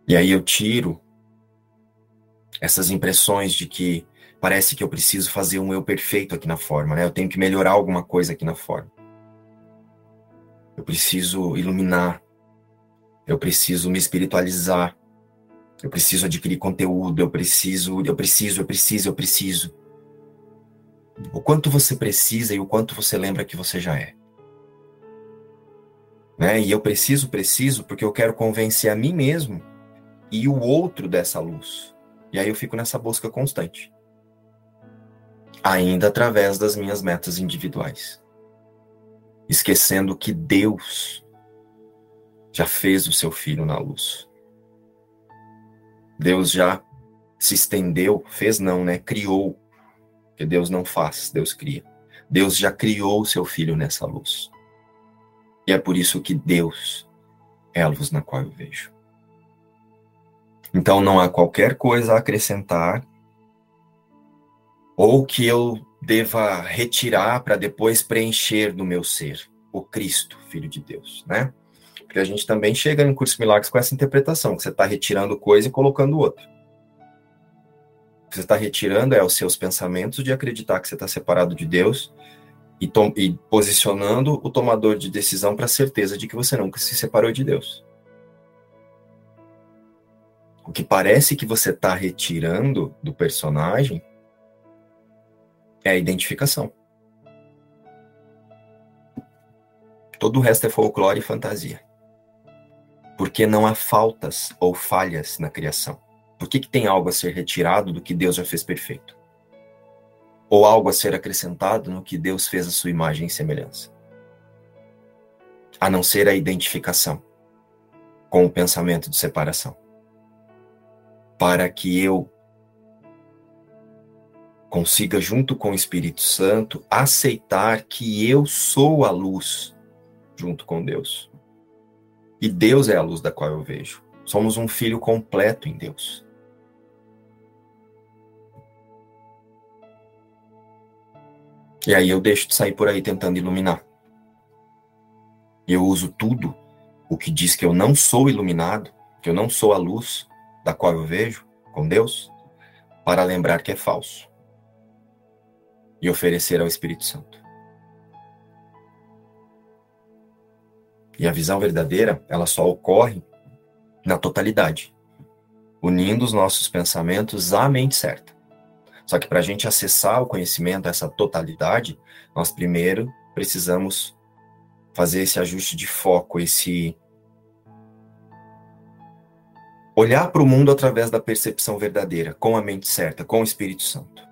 E aí eu tiro essas impressões de que parece que eu preciso fazer um eu perfeito aqui na forma, né? Eu tenho que melhorar alguma coisa aqui na forma. Eu preciso iluminar. Eu preciso me espiritualizar. Eu preciso adquirir conteúdo, eu preciso, eu preciso, eu preciso, eu preciso o quanto você precisa e o quanto você lembra que você já é. Né? E eu preciso, preciso, porque eu quero convencer a mim mesmo e o outro dessa luz. E aí eu fico nessa busca constante. Ainda através das minhas metas individuais. Esquecendo que Deus já fez o seu filho na luz. Deus já se estendeu, fez não, né? Criou porque Deus não faz, Deus cria. Deus já criou o seu filho nessa luz. E é por isso que Deus é a luz na qual eu vejo. Então não há qualquer coisa a acrescentar ou que eu deva retirar para depois preencher no meu ser o Cristo, Filho de Deus, né? Porque a gente também chega no curso Milagres com essa interpretação, que você está retirando coisa e colocando outra que você está retirando é os seus pensamentos de acreditar que você está separado de Deus e, e, posicionando o tomador de decisão para a certeza de que você nunca se separou de Deus. O que parece que você está retirando do personagem é a identificação. Todo o resto é folclore e fantasia. Porque não há faltas ou falhas na criação. Por que, que tem algo a ser retirado do que Deus já fez perfeito? Ou algo a ser acrescentado no que Deus fez a sua imagem e semelhança? A não ser a identificação com o pensamento de separação. Para que eu consiga, junto com o Espírito Santo, aceitar que eu sou a luz junto com Deus. E Deus é a luz da qual eu vejo. Somos um filho completo em Deus. E aí eu deixo de sair por aí tentando iluminar. Eu uso tudo o que diz que eu não sou iluminado, que eu não sou a luz da qual eu vejo com Deus, para lembrar que é falso e oferecer ao Espírito Santo. E a visão verdadeira, ela só ocorre na totalidade, unindo os nossos pensamentos à mente certa. Só que para a gente acessar o conhecimento, essa totalidade, nós primeiro precisamos fazer esse ajuste de foco, esse olhar para o mundo através da percepção verdadeira, com a mente certa, com o Espírito Santo.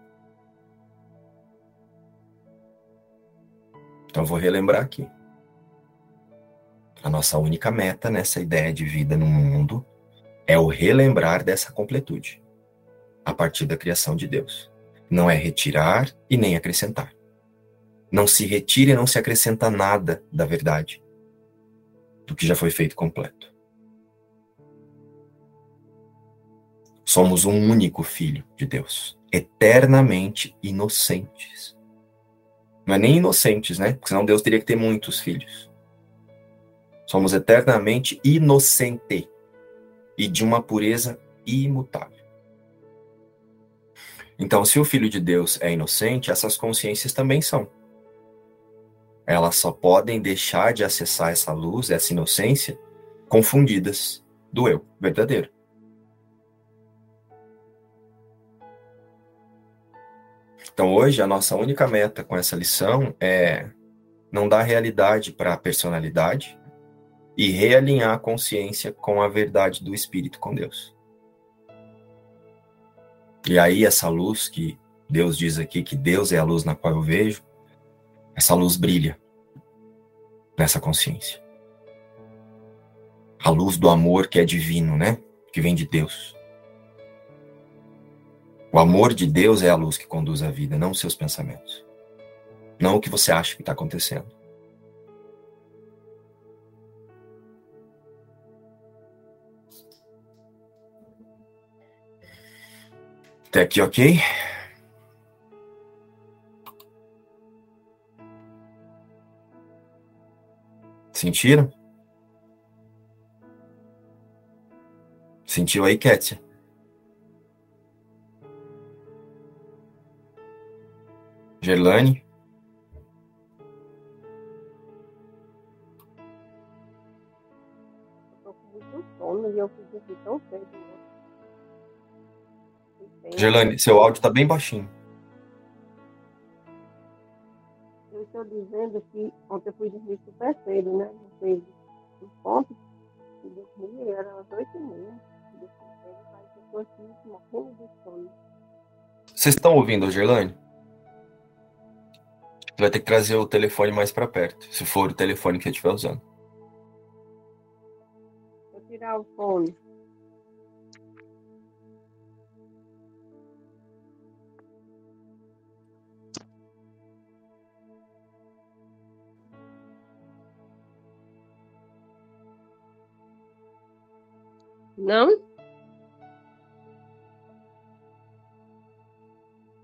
Então vou relembrar aqui. A nossa única meta nessa ideia de vida no mundo é o relembrar dessa completude a partir da criação de Deus. Não é retirar e nem acrescentar. Não se retira e não se acrescenta nada da verdade, do que já foi feito completo. Somos um único filho de Deus, eternamente inocentes. Não é nem inocentes, né? Porque senão Deus teria que ter muitos filhos. Somos eternamente inocente e de uma pureza imutável. Então, se o Filho de Deus é inocente, essas consciências também são. Elas só podem deixar de acessar essa luz, essa inocência, confundidas do eu verdadeiro. Então, hoje, a nossa única meta com essa lição é não dar realidade para a personalidade e realinhar a consciência com a verdade do Espírito com Deus. E aí, essa luz que Deus diz aqui, que Deus é a luz na qual eu vejo, essa luz brilha nessa consciência. A luz do amor que é divino, né? Que vem de Deus. O amor de Deus é a luz que conduz a vida, não os seus pensamentos. Não o que você acha que está acontecendo. Até aqui, ok? Sentiram? Sentiu aí, Kétia? Gerlane? Eu tô com muito sono e eu fui dormir tão cedo. Né? Gerlane, seu áudio tá bem baixinho. Eu estou dizendo que ontem eu fui dormir super cedo, né? Não fez um ponto e dormi, era às oito e meia. Mas eu tô aqui morrendo de sono. Vocês estão ouvindo, Gerlane? Vai ter que trazer o telefone mais para perto, se for o telefone que você estiver usando. Vou tirar o fone. Não?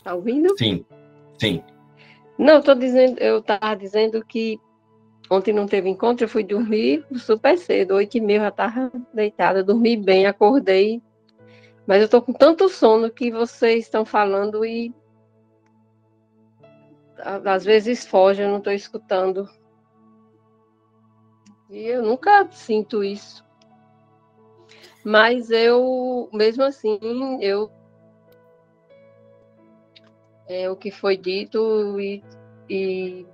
Tá ouvindo? Sim, sim. Não, eu tô dizendo, eu estava dizendo que ontem não teve encontro, eu fui dormir super cedo, oito e meia já estava deitada, dormi bem, acordei, mas eu estou com tanto sono que vocês estão falando e às vezes foge, eu não estou escutando. E eu nunca sinto isso. Mas eu, mesmo assim, eu é, o que foi dito e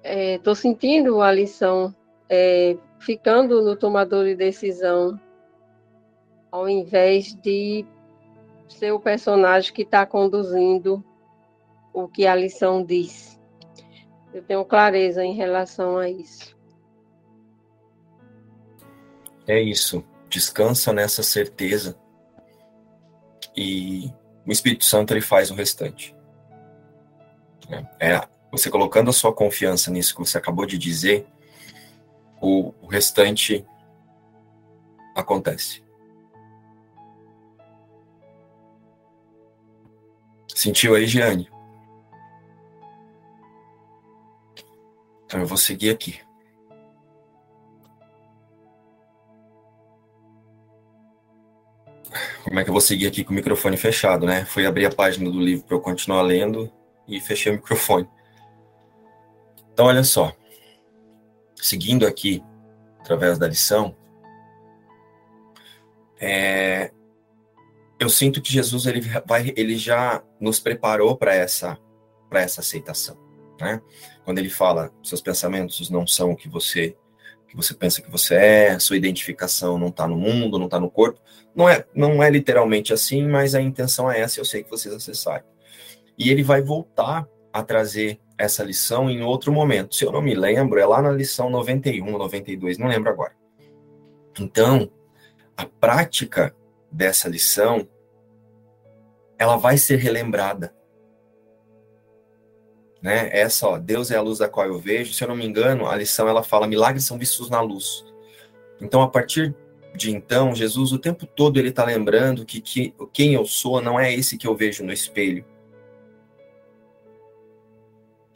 estou é, sentindo a lição é, ficando no tomador de decisão ao invés de ser o personagem que está conduzindo o que a lição diz. Eu tenho clareza em relação a isso. É isso. Descansa nessa certeza e o Espírito Santo ele faz o restante. É, é você colocando a sua confiança nisso que você acabou de dizer, o, o restante acontece. Sentiu aí, Giane? Então eu vou seguir aqui. Como é que eu vou seguir aqui com o microfone fechado, né? Fui abrir a página do livro para eu continuar lendo e fechei o microfone. Então, olha só. Seguindo aqui, através da lição, é, eu sinto que Jesus ele vai, ele já nos preparou para essa, essa aceitação, né? Quando ele fala, seus pensamentos não são o que você que você pensa que você é, sua identificação não está no mundo, não está no corpo. Não é, não é literalmente assim, mas a intenção é essa, eu sei que vocês acessarem. E ele vai voltar a trazer essa lição em outro momento. Se eu não me lembro, é lá na lição 91, 92, não lembro agora. Então, a prática dessa lição ela vai ser relembrada né? Essa, ó, Deus é a luz da qual eu vejo. Se eu não me engano, a lição ela fala milagres são vistos na luz. Então, a partir de então, Jesus o tempo todo ele está lembrando que, que quem eu sou não é esse que eu vejo no espelho.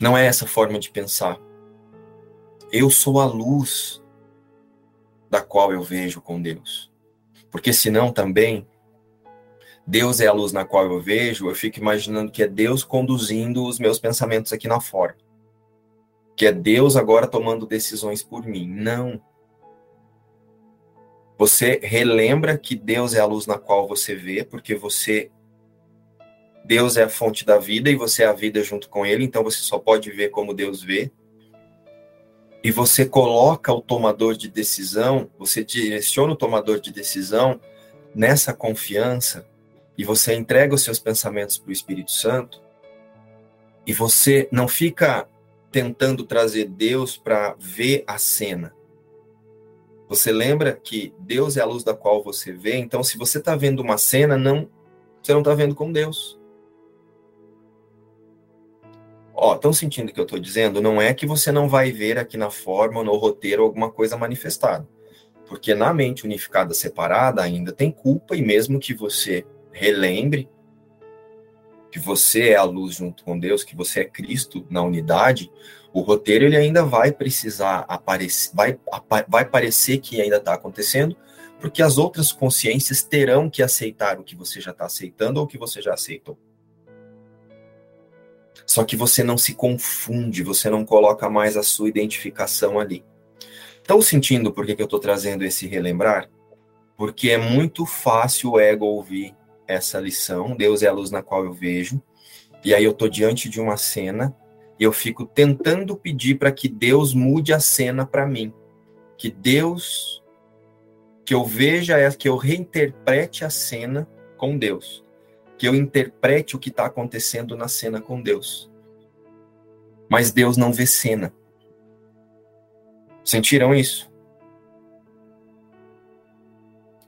Não é essa forma de pensar. Eu sou a luz da qual eu vejo com Deus. Porque senão também Deus é a luz na qual eu vejo, eu fico imaginando que é Deus conduzindo os meus pensamentos aqui na forma. Que é Deus agora tomando decisões por mim. Não. Você relembra que Deus é a luz na qual você vê, porque você Deus é a fonte da vida e você é a vida junto com ele, então você só pode ver como Deus vê. E você coloca o tomador de decisão, você direciona o tomador de decisão nessa confiança e você entrega os seus pensamentos para o Espírito Santo. E você não fica tentando trazer Deus para ver a cena. Você lembra que Deus é a luz da qual você vê, então se você está vendo uma cena, não, você não está vendo com Deus. Ó, estão sentindo o que eu estou dizendo? Não é que você não vai ver aqui na forma no roteiro alguma coisa manifestada. Porque na mente unificada separada ainda tem culpa, e mesmo que você relembre que você é a luz junto com Deus, que você é Cristo na unidade, o roteiro ele ainda vai precisar aparecer, vai, vai parecer que ainda está acontecendo, porque as outras consciências terão que aceitar o que você já está aceitando ou o que você já aceitou. Só que você não se confunde, você não coloca mais a sua identificação ali. Estão sentindo por que, que eu estou trazendo esse relembrar? Porque é muito fácil o ego ouvir essa lição, Deus é a luz na qual eu vejo, e aí eu estou diante de uma cena e eu fico tentando pedir para que Deus mude a cena para mim. Que Deus, que eu veja, que eu reinterprete a cena com Deus que eu interprete o que está acontecendo na cena com Deus. Mas Deus não vê cena. Sentiram isso?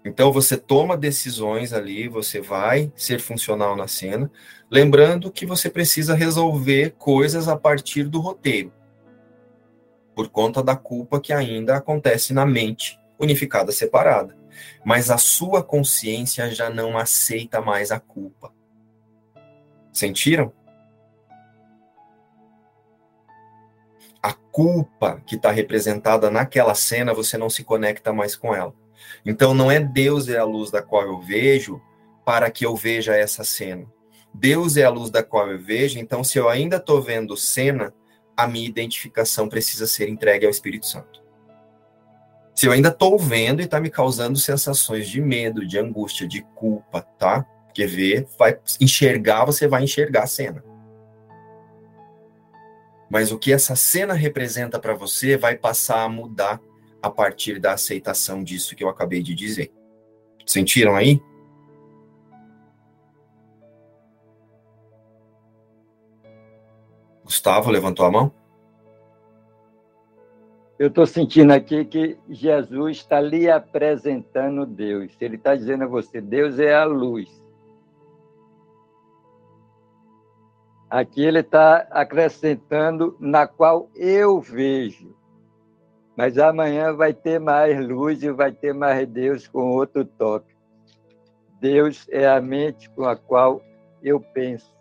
Então você toma decisões ali, você vai ser funcional na cena, lembrando que você precisa resolver coisas a partir do roteiro, por conta da culpa que ainda acontece na mente unificada separada mas a sua consciência já não aceita mais a culpa. Sentiram? A culpa que está representada naquela cena, você não se conecta mais com ela. Então, não é Deus é a luz da qual eu vejo para que eu veja essa cena. Deus é a luz da qual eu vejo, então, se eu ainda estou vendo cena, a minha identificação precisa ser entregue ao Espírito Santo. Se eu ainda estou vendo e está me causando sensações de medo, de angústia, de culpa, tá? Porque ver, vai enxergar, você vai enxergar a cena. Mas o que essa cena representa para você vai passar a mudar a partir da aceitação disso que eu acabei de dizer. Sentiram aí? Gustavo levantou a mão? eu estou sentindo aqui que Jesus está lhe apresentando Deus. Ele está dizendo a você: Deus é a luz. Aqui ele está acrescentando na qual eu vejo. Mas amanhã vai ter mais luz e vai ter mais Deus com outro toque. Deus é a mente com a qual eu penso.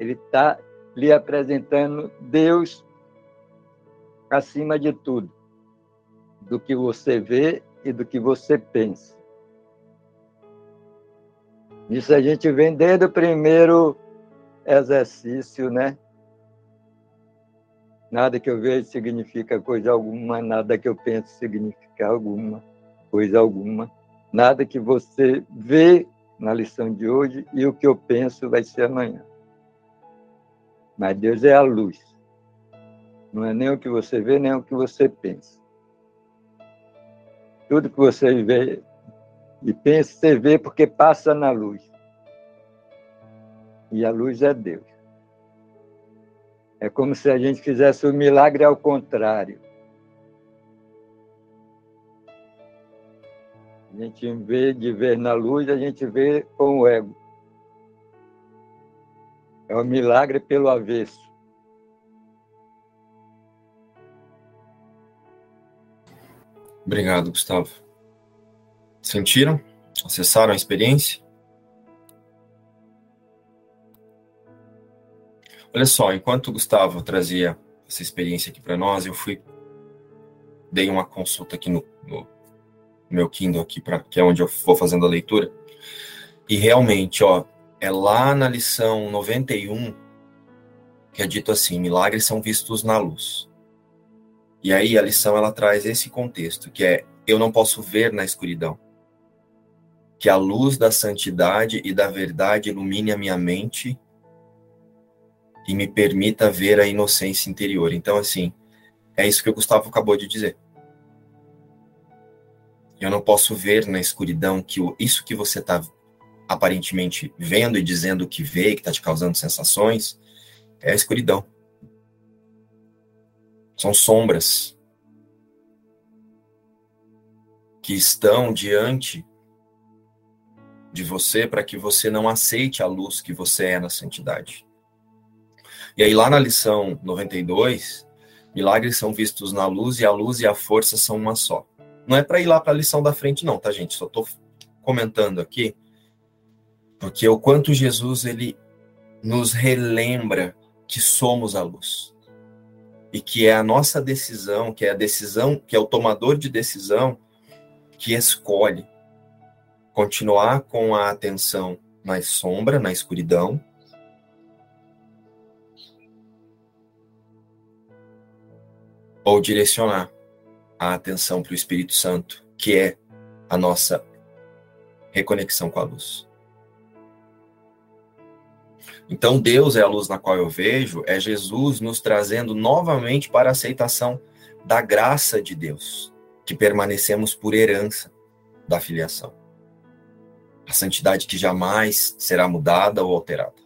Ele está lhe apresentando Deus acima de tudo, do que você vê e do que você pensa. Isso a gente vem desde o primeiro exercício, né? Nada que eu vejo significa coisa alguma, nada que eu penso significa alguma, coisa alguma. Nada que você vê na lição de hoje e o que eu penso vai ser amanhã. Mas Deus é a luz. Não é nem o que você vê, nem o que você pensa. Tudo que você vê e pensa, você vê porque passa na luz. E a luz é Deus. É como se a gente fizesse o milagre ao contrário. A gente, em vez de ver na luz, a gente vê com o ego. É o milagre pelo avesso. Obrigado, Gustavo. Sentiram? Acessaram a experiência? Olha só, enquanto o Gustavo trazia essa experiência aqui para nós, eu fui dei uma consulta aqui no, no meu Kindle aqui para que é onde eu vou fazendo a leitura. E realmente, ó, é lá na lição 91 que é dito assim: milagres são vistos na luz. E aí a lição ela traz esse contexto, que é eu não posso ver na escuridão. Que a luz da santidade e da verdade ilumine a minha mente e me permita ver a inocência interior. Então, assim, é isso que o Gustavo acabou de dizer. Eu não posso ver na escuridão que isso que você está aparentemente vendo e dizendo que vê, que está te causando sensações, é a escuridão. São sombras que estão diante de você para que você não aceite a luz que você é na santidade. E aí, lá na lição 92, milagres são vistos na luz e a luz e a força são uma só. Não é para ir lá para a lição da frente, não, tá, gente? Só estou comentando aqui, porque o quanto Jesus ele nos relembra que somos a luz. E que é a nossa decisão, que é a decisão, que é o tomador de decisão que escolhe continuar com a atenção na sombra, na escuridão, ou direcionar a atenção para o Espírito Santo, que é a nossa reconexão com a luz. Então, Deus é a luz na qual eu vejo, é Jesus nos trazendo novamente para a aceitação da graça de Deus, que permanecemos por herança da filiação. A santidade que jamais será mudada ou alterada.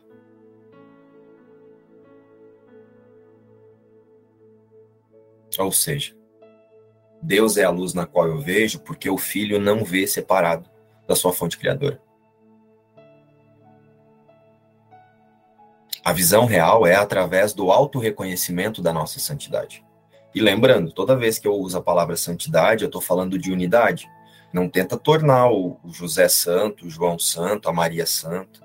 Ou seja, Deus é a luz na qual eu vejo, porque o filho não vê separado da sua fonte criadora. A visão real é através do auto-reconhecimento da nossa santidade. E lembrando, toda vez que eu uso a palavra santidade, eu estou falando de unidade. Não tenta tornar o José santo, o João santo, a Maria santa,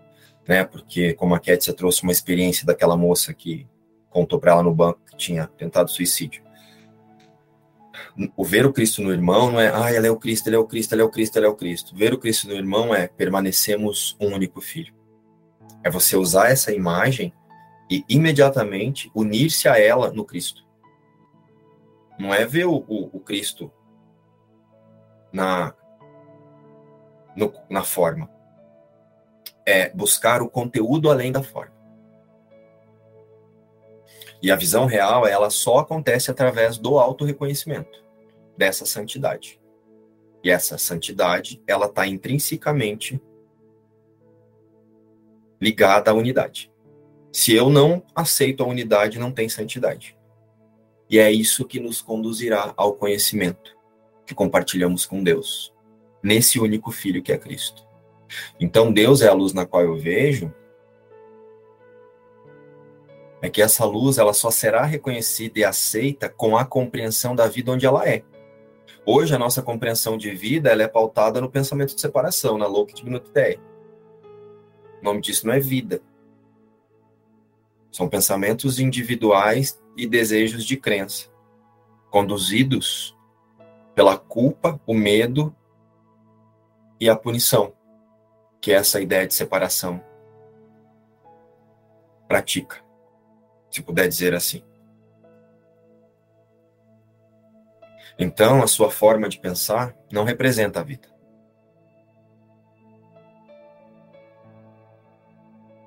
né? Porque, como a Kétia trouxe uma experiência daquela moça que contou para ela no banco que tinha tentado suicídio o ver o Cristo no irmão não é, ah, ele é o Cristo, ele é o Cristo, ele é o Cristo, ele é o Cristo. Ver o Cristo no irmão é permanecemos um único filho. É você usar essa imagem e imediatamente unir-se a ela no Cristo. Não é ver o, o, o Cristo na, no, na forma. É buscar o conteúdo além da forma. E a visão real, ela só acontece através do auto-reconhecimento dessa santidade. E essa santidade, ela está intrinsecamente ligada à unidade. Se eu não aceito a unidade, não tem santidade. E é isso que nos conduzirá ao conhecimento que compartilhamos com Deus, nesse único Filho que é Cristo. Então, Deus é a luz na qual eu vejo, é que essa luz ela só será reconhecida e aceita com a compreensão da vida onde ela é. Hoje a nossa compreensão de vida ela é pautada no pensamento de separação, na de ideia. O nome disso não é vida. São pensamentos individuais e desejos de crença, conduzidos pela culpa, o medo e a punição, que é essa ideia de separação pratica se puder dizer assim. Então, a sua forma de pensar não representa a vida.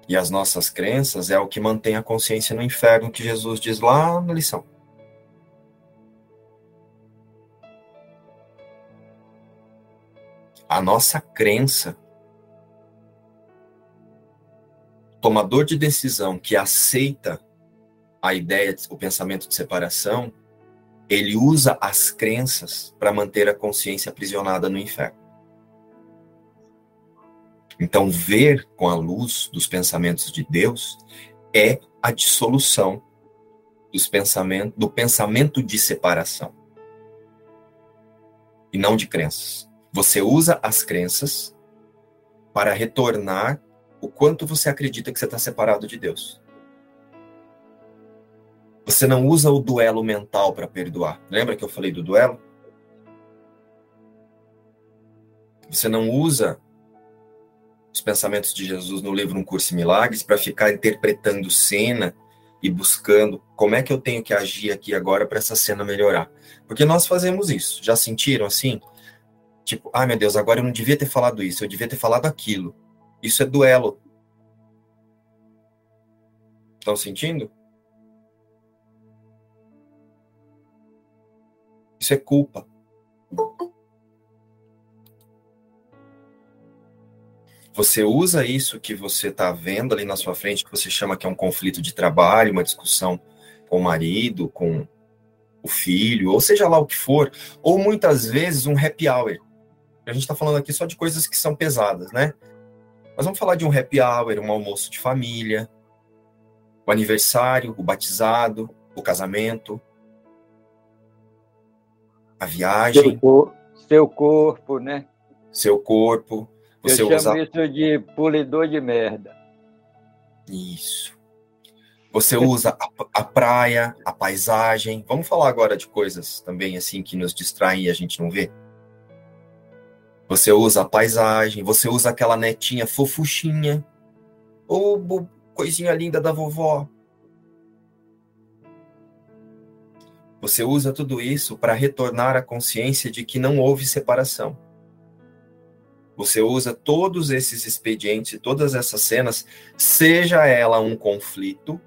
E as nossas crenças é o que mantém a consciência no inferno, que Jesus diz lá na lição. A nossa crença tomador de decisão que aceita a ideia, o pensamento de separação, ele usa as crenças para manter a consciência aprisionada no inferno. Então, ver com a luz dos pensamentos de Deus é a dissolução dos pensamentos, do pensamento de separação e não de crenças. Você usa as crenças para retornar o quanto você acredita que você está separado de Deus. Você não usa o duelo mental para perdoar. Lembra que eu falei do duelo? Você não usa os pensamentos de Jesus no livro Um Curso em Milagres para ficar interpretando cena e buscando como é que eu tenho que agir aqui agora para essa cena melhorar. Porque nós fazemos isso. Já sentiram assim? Tipo, ah, meu Deus, agora eu não devia ter falado isso, eu devia ter falado aquilo. Isso é duelo. Estão sentindo? Isso é culpa. Você usa isso que você está vendo ali na sua frente, que você chama que é um conflito de trabalho, uma discussão com o marido, com o filho, ou seja lá o que for, ou muitas vezes um happy hour. A gente está falando aqui só de coisas que são pesadas, né? Mas vamos falar de um happy hour, um almoço de família, o aniversário, o batizado, o casamento, a viagem. Seu, cor seu corpo, né? Seu corpo. Você Eu chamo usa... isso de polidor de merda. Isso. Você usa a, a, praia, a paisagem. Vamos falar agora de coisas também assim que nos distraem e a gente não vê. Você usa a paisagem, você usa aquela netinha fofuchinha, ou coisinha linda da vovó. Você usa tudo isso para retornar à consciência de que não houve separação. Você usa todos esses expedientes, todas essas cenas, seja ela um conflito,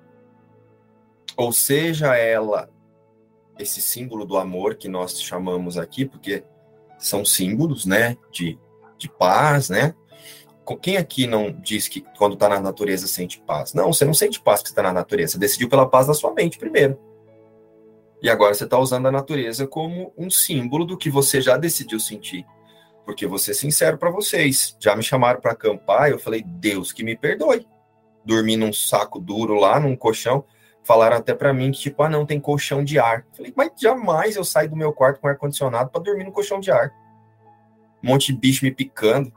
ou seja ela esse símbolo do amor que nós chamamos aqui, porque são símbolos, né, de, de paz, né? Quem aqui não diz que quando está na natureza sente paz? Não, você não sente paz porque está na natureza. Você decidiu pela paz da sua mente primeiro. E agora você está usando a natureza como um símbolo do que você já decidiu sentir porque ser sincero para vocês, já me chamaram para acampar, eu falei, Deus que me perdoe. Dormi num saco duro lá, num colchão, falaram até para mim que tipo, ah, não tem colchão de ar. falei, mas jamais eu saio do meu quarto com ar condicionado para dormir no colchão de ar. Um monte de bicho me picando.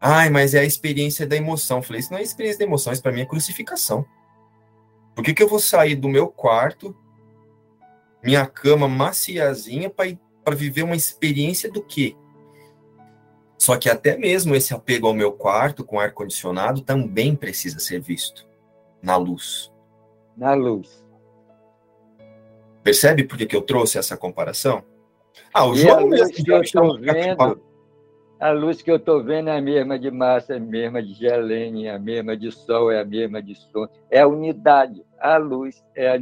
Ai, mas é a experiência da emoção. falei, isso não é experiência da emoção, isso para mim é crucificação. Por que, que eu vou sair do meu quarto, minha cama maciazinha, para viver uma experiência do quê? Só que até mesmo esse apego ao meu quarto com ar condicionado também precisa ser visto na luz. Na luz. Percebe por que, que eu trouxe essa comparação? Ah, o João a luz que eu estou vendo, a luz que eu estou vendo é a mesma de massa, é a mesma de gelene, é a mesma de sol, é a mesma de som. É a unidade. A luz é a,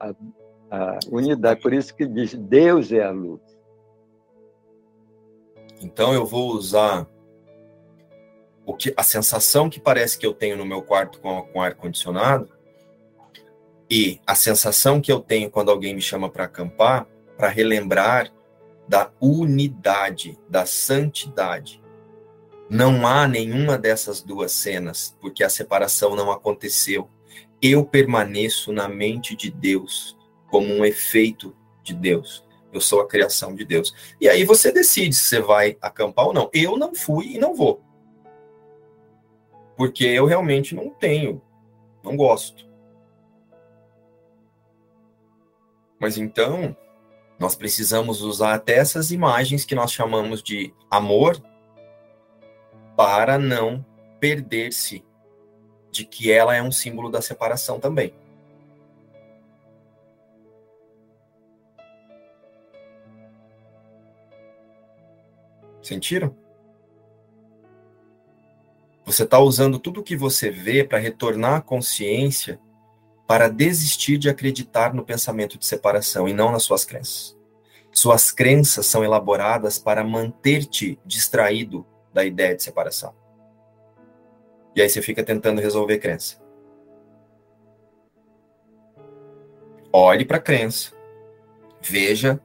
a, a unidade. Por isso que diz, Deus é a luz. Então eu vou usar o que a sensação que parece que eu tenho no meu quarto com, com ar condicionado e a sensação que eu tenho quando alguém me chama para acampar para relembrar da unidade, da santidade. Não há nenhuma dessas duas cenas, porque a separação não aconteceu. Eu permaneço na mente de Deus como um efeito de Deus eu sou a criação de Deus. E aí você decide se você vai acampar ou não. Eu não fui e não vou. Porque eu realmente não tenho, não gosto. Mas então, nós precisamos usar até essas imagens que nós chamamos de amor para não perder-se de que ela é um símbolo da separação também. Sentiram? Você está usando tudo o que você vê para retornar à consciência para desistir de acreditar no pensamento de separação e não nas suas crenças. Suas crenças são elaboradas para manter-te distraído da ideia de separação. E aí você fica tentando resolver crença. Olhe para a crença. Veja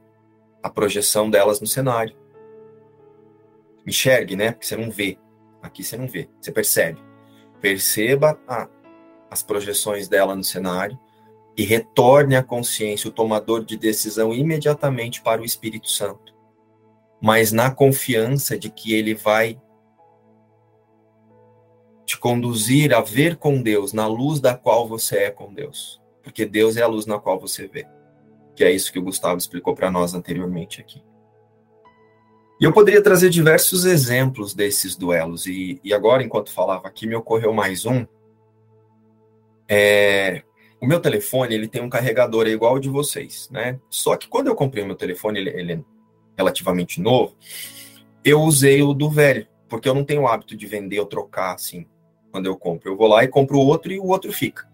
a projeção delas no cenário. Enxergue, né? Porque você não vê. Aqui você não vê, você percebe. Perceba a, as projeções dela no cenário e retorne a consciência, o tomador de decisão, imediatamente para o Espírito Santo. Mas na confiança de que ele vai te conduzir a ver com Deus, na luz da qual você é com Deus. Porque Deus é a luz na qual você vê. Que é isso que o Gustavo explicou para nós anteriormente aqui. E eu poderia trazer diversos exemplos desses duelos. E, e agora, enquanto falava aqui, me ocorreu mais um. É, o meu telefone, ele tem um carregador igual ao de vocês, né? Só que quando eu comprei o meu telefone, ele, ele é relativamente novo, eu usei o do velho, porque eu não tenho o hábito de vender ou trocar, assim, quando eu compro. Eu vou lá e compro outro e o outro fica.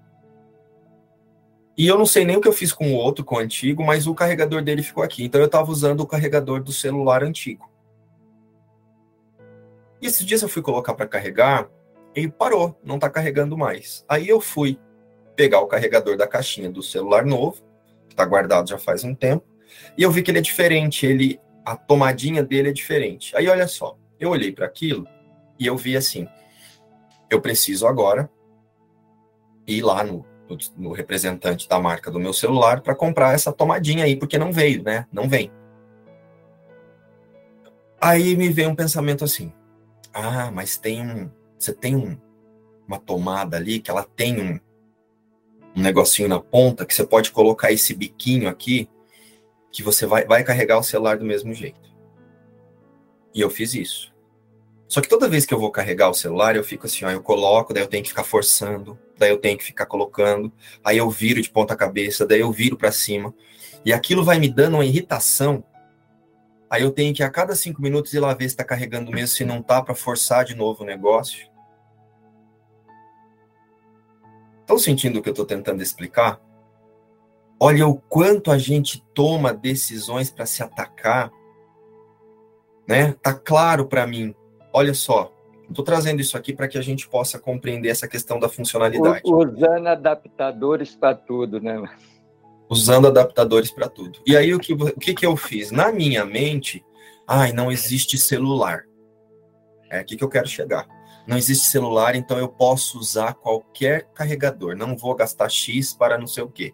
E eu não sei nem o que eu fiz com o outro, com o antigo, mas o carregador dele ficou aqui. Então eu estava usando o carregador do celular antigo. E esses dias eu fui colocar para carregar e parou, não está carregando mais. Aí eu fui pegar o carregador da caixinha do celular novo, que está guardado já faz um tempo, e eu vi que ele é diferente, ele a tomadinha dele é diferente. Aí olha só, eu olhei para aquilo e eu vi assim, eu preciso agora ir lá no, no, no representante da marca do meu celular para comprar essa tomadinha aí, porque não veio, né? Não vem. Aí me veio um pensamento assim: ah, mas tem um. Você tem um, uma tomada ali que ela tem um, um negocinho na ponta que você pode colocar esse biquinho aqui que você vai, vai carregar o celular do mesmo jeito. E eu fiz isso. Só que toda vez que eu vou carregar o celular, eu fico assim, ó, eu coloco, daí eu tenho que ficar forçando, daí eu tenho que ficar colocando, aí eu viro de ponta cabeça, daí eu viro para cima. E aquilo vai me dando uma irritação Aí eu tenho que a cada cinco minutos ir lá ver se está carregando mesmo, se não tá, para forçar de novo o negócio. Estão sentindo o que eu estou tentando explicar? Olha o quanto a gente toma decisões para se atacar, né? Tá claro para mim. Olha só, estou trazendo isso aqui para que a gente possa compreender essa questão da funcionalidade. Usando adaptadores para tudo, né? Usando adaptadores para tudo. E aí o que, o que, que eu fiz? Na minha mente, ai, não existe celular. É aqui que eu quero chegar. Não existe celular, então eu posso usar qualquer carregador. Não vou gastar X para não sei o quê.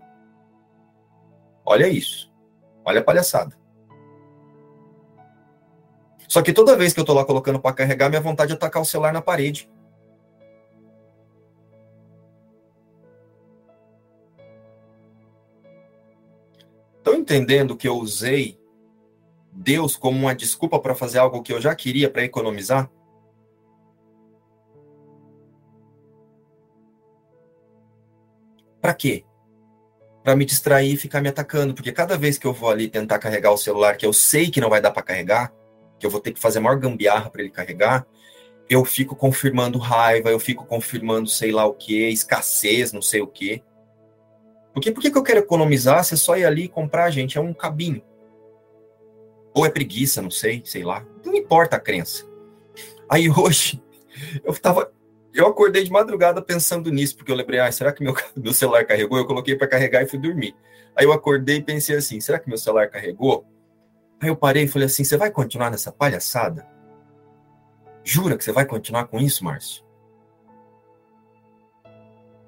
Olha isso. Olha a palhaçada. Só que toda vez que eu estou lá colocando para carregar, minha vontade é tacar o celular na parede. Entendendo que eu usei Deus como uma desculpa para fazer algo que eu já queria para economizar? Para quê? Para me distrair e ficar me atacando, porque cada vez que eu vou ali tentar carregar o celular, que eu sei que não vai dar para carregar, que eu vou ter que fazer maior gambiarra para ele carregar, eu fico confirmando raiva, eu fico confirmando sei lá o que, escassez, não sei o que. Porque por que, que eu quero economizar se é só ir ali e comprar, gente? É um cabinho. Ou é preguiça, não sei, sei lá. Não importa a crença. Aí hoje, eu tava. Eu acordei de madrugada pensando nisso, porque eu lembrei, ah, será que meu, meu celular carregou? Eu coloquei para carregar e fui dormir. Aí eu acordei e pensei assim, será que meu celular carregou? Aí eu parei e falei assim, você vai continuar nessa palhaçada? Jura que você vai continuar com isso, Márcio?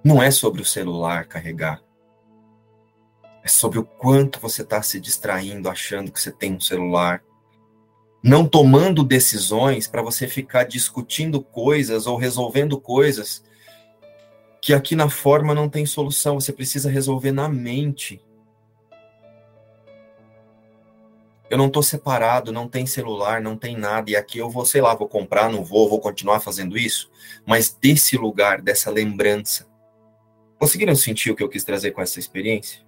Não é sobre o celular carregar. É sobre o quanto você está se distraindo, achando que você tem um celular. Não tomando decisões para você ficar discutindo coisas ou resolvendo coisas que aqui na forma não tem solução. Você precisa resolver na mente. Eu não estou separado, não tem celular, não tem nada. E aqui eu vou, sei lá, vou comprar, não vou, vou continuar fazendo isso. Mas desse lugar, dessa lembrança. Conseguiram sentir o que eu quis trazer com essa experiência?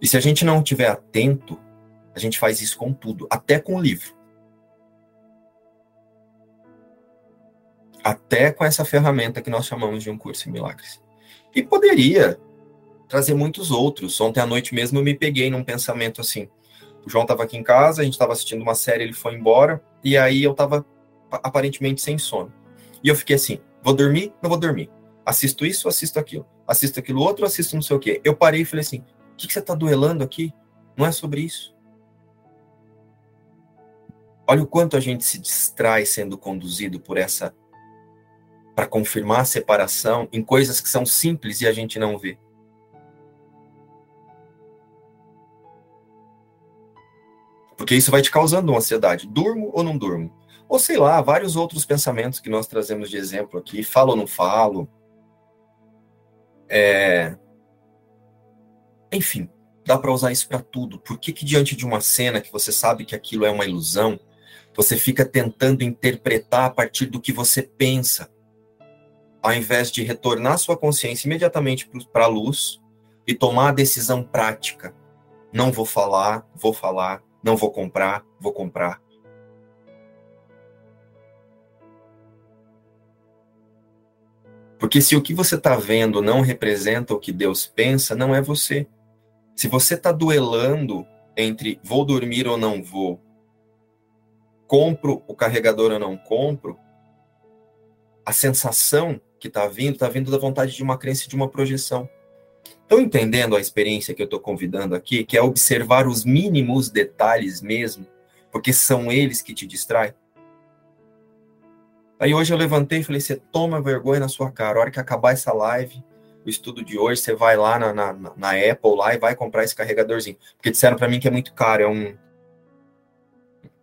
E se a gente não estiver atento, a gente faz isso com tudo, até com o livro. Até com essa ferramenta que nós chamamos de um curso em milagres. E poderia trazer muitos outros. Ontem à noite mesmo eu me peguei num pensamento assim. O João estava aqui em casa, a gente estava assistindo uma série, ele foi embora, e aí eu estava aparentemente sem sono. E eu fiquei assim: vou dormir? Não vou dormir. Assisto isso, assisto aquilo. Assisto aquilo outro, assisto não sei o quê. Eu parei e falei assim: que, que você está duelando aqui? Não é sobre isso. Olha o quanto a gente se distrai sendo conduzido por essa. para confirmar a separação em coisas que são simples e a gente não vê. Porque isso vai te causando uma ansiedade. Durmo ou não durmo? Ou sei lá, vários outros pensamentos que nós trazemos de exemplo aqui. Falo ou não falo? É, enfim, dá para usar isso para tudo. Por que, que diante de uma cena que você sabe que aquilo é uma ilusão, você fica tentando interpretar a partir do que você pensa, ao invés de retornar sua consciência imediatamente para a luz e tomar a decisão prática? Não vou falar, vou falar, não vou comprar, vou comprar. Porque se o que você está vendo não representa o que Deus pensa, não é você. Se você está duelando entre vou dormir ou não vou, compro o carregador ou não compro, a sensação que está vindo, está vindo da vontade de uma crença e de uma projeção. Estão entendendo a experiência que eu estou convidando aqui, que é observar os mínimos detalhes mesmo, porque são eles que te distraem? Aí hoje eu levantei e falei: você toma vergonha na sua cara. A hora que acabar essa live, o estudo de hoje, você vai lá na, na, na Apple lá e vai comprar esse carregadorzinho. Porque disseram para mim que é muito caro, é um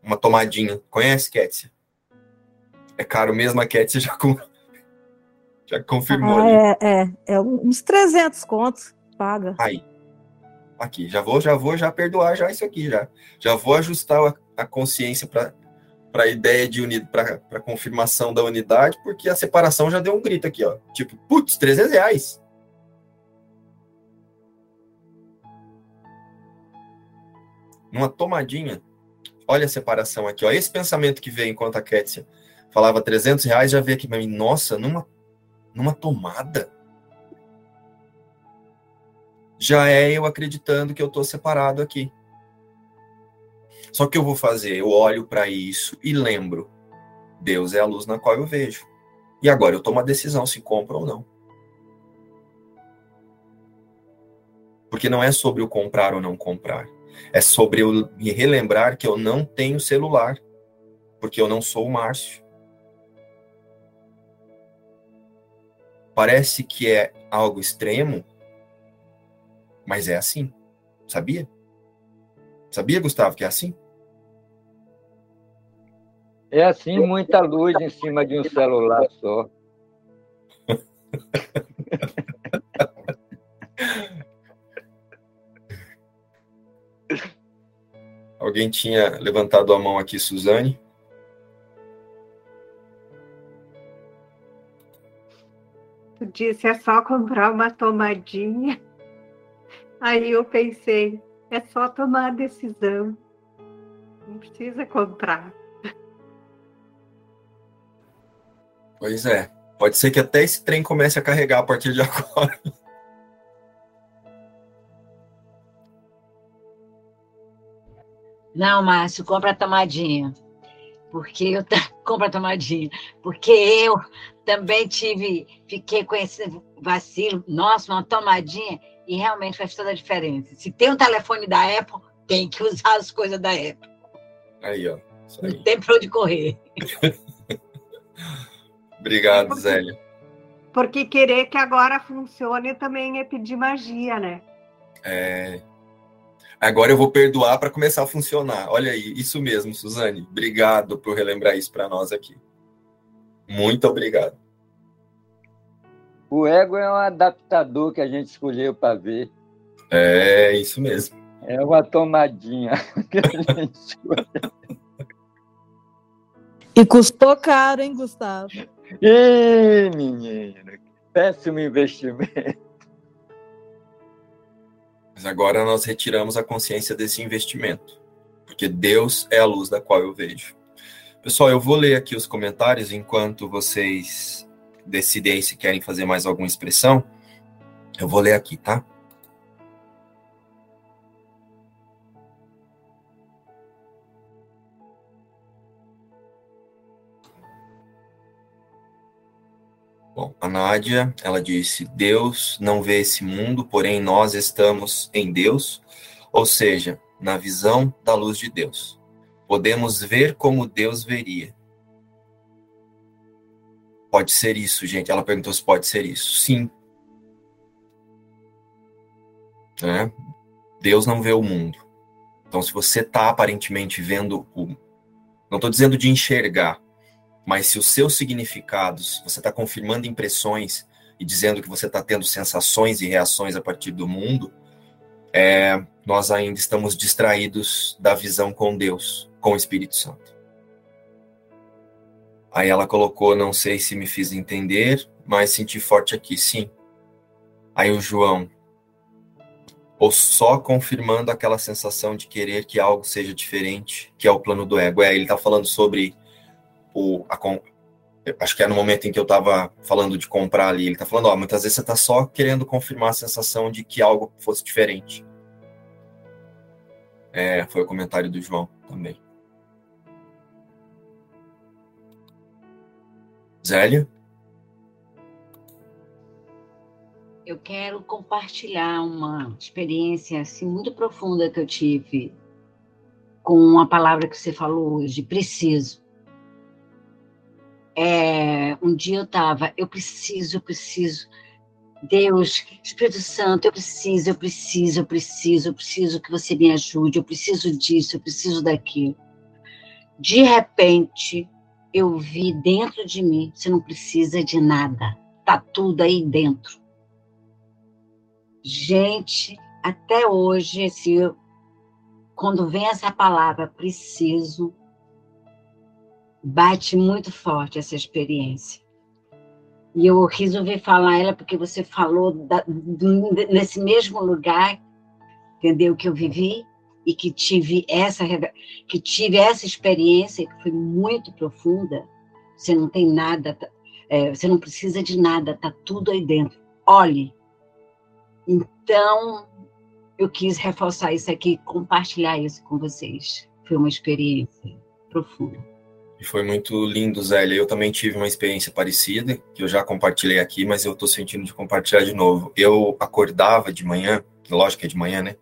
uma tomadinha. Conhece, Kétia? É caro mesmo, a Kétia já, com, já confirmou. Ah, é, é, é uns 300 contos, paga. Aí. Aqui, já vou, já vou já perdoar já isso aqui já. Já vou ajustar a, a consciência para para a ideia de unidade, para confirmação da unidade, porque a separação já deu um grito aqui, ó. Tipo, putz, 300 reais. Numa tomadinha. Olha a separação aqui, ó. Esse pensamento que veio enquanto a Kétia falava 300 reais, já veio aqui para mim. Nossa, numa, numa tomada. Já é eu acreditando que eu estou separado aqui. Só que eu vou fazer, eu olho para isso e lembro, Deus é a luz na qual eu vejo. E agora eu tomo a decisão se compro ou não. Porque não é sobre o comprar ou não comprar. É sobre eu me relembrar que eu não tenho celular. Porque eu não sou o Márcio. Parece que é algo extremo, mas é assim. Sabia? Sabia, Gustavo, que é assim? É assim, muita luz em cima de um celular só. Alguém tinha levantado a mão aqui, Suzane? Tu disse é só comprar uma tomadinha. Aí eu pensei, é só tomar a decisão. Não precisa comprar. Pois é. Pode ser que até esse trem comece a carregar a partir de agora. Não, Márcio, compra a tomadinha. Porque eu compra a tomadinha. Porque eu também tive, fiquei com esse vacilo, nossa, uma tomadinha e realmente faz toda a diferença. Se tem um telefone da Apple, tem que usar as coisas da Apple. Aí, ó. Aí. Não tem para onde correr. Obrigado, porque, Zélia. Porque querer que agora funcione também é pedir magia, né? É. Agora eu vou perdoar para começar a funcionar. Olha aí, isso mesmo, Suzane. Obrigado por relembrar isso para nós aqui. Muito obrigado. O ego é um adaptador que a gente escolheu para ver. É, isso mesmo. É uma tomadinha que a gente escolheu. E custou caro, hein, Gustavo? Ih, menino, péssimo investimento. Mas agora nós retiramos a consciência desse investimento, porque Deus é a luz da qual eu vejo. Pessoal, eu vou ler aqui os comentários enquanto vocês decidem se querem fazer mais alguma expressão, eu vou ler aqui, tá? Bom, a Nádia, ela disse: Deus não vê esse mundo, porém nós estamos em Deus, ou seja, na visão da luz de Deus. Podemos ver como Deus veria. Pode ser isso, gente. Ela perguntou se pode ser isso. Sim. É. Deus não vê o mundo. Então, se você está aparentemente vendo o. Não estou dizendo de enxergar, mas se os seus significados, você está confirmando impressões e dizendo que você está tendo sensações e reações a partir do mundo, é, nós ainda estamos distraídos da visão com Deus, com o Espírito Santo. Aí ela colocou, não sei se me fiz entender, mas senti forte aqui, sim. Aí o João, ou só confirmando aquela sensação de querer que algo seja diferente, que é o plano do ego. É, ele está falando sobre o, a, acho que é no momento em que eu estava falando de comprar ali, ele está falando, ó, muitas vezes você está só querendo confirmar a sensação de que algo fosse diferente. É, foi o comentário do João também. Zélia? Eu quero compartilhar uma experiência assim muito profunda que eu tive com a palavra que você falou hoje, preciso. É, um dia eu estava, eu preciso, eu preciso. Deus, Espírito Santo, eu preciso, eu preciso, eu preciso, eu preciso que você me ajude, eu preciso disso, eu preciso daquilo. De repente, eu vi dentro de mim, você não precisa de nada, tá tudo aí dentro. Gente, até hoje, esse, quando vem essa palavra preciso, bate muito forte essa experiência. E eu resolvi falar ela porque você falou da, nesse mesmo lugar, entendeu? Que eu vivi e que tive essa que tive essa experiência que foi muito profunda. Você não tem nada, é, você não precisa de nada, tá tudo aí dentro. Olhe. Então eu quis reforçar isso aqui, compartilhar isso com vocês. Foi uma experiência profunda. E foi muito lindo, Zélia. Eu também tive uma experiência parecida, que eu já compartilhei aqui, mas eu estou sentindo de compartilhar de novo. Eu acordava de manhã, lógico que é de manhã, né?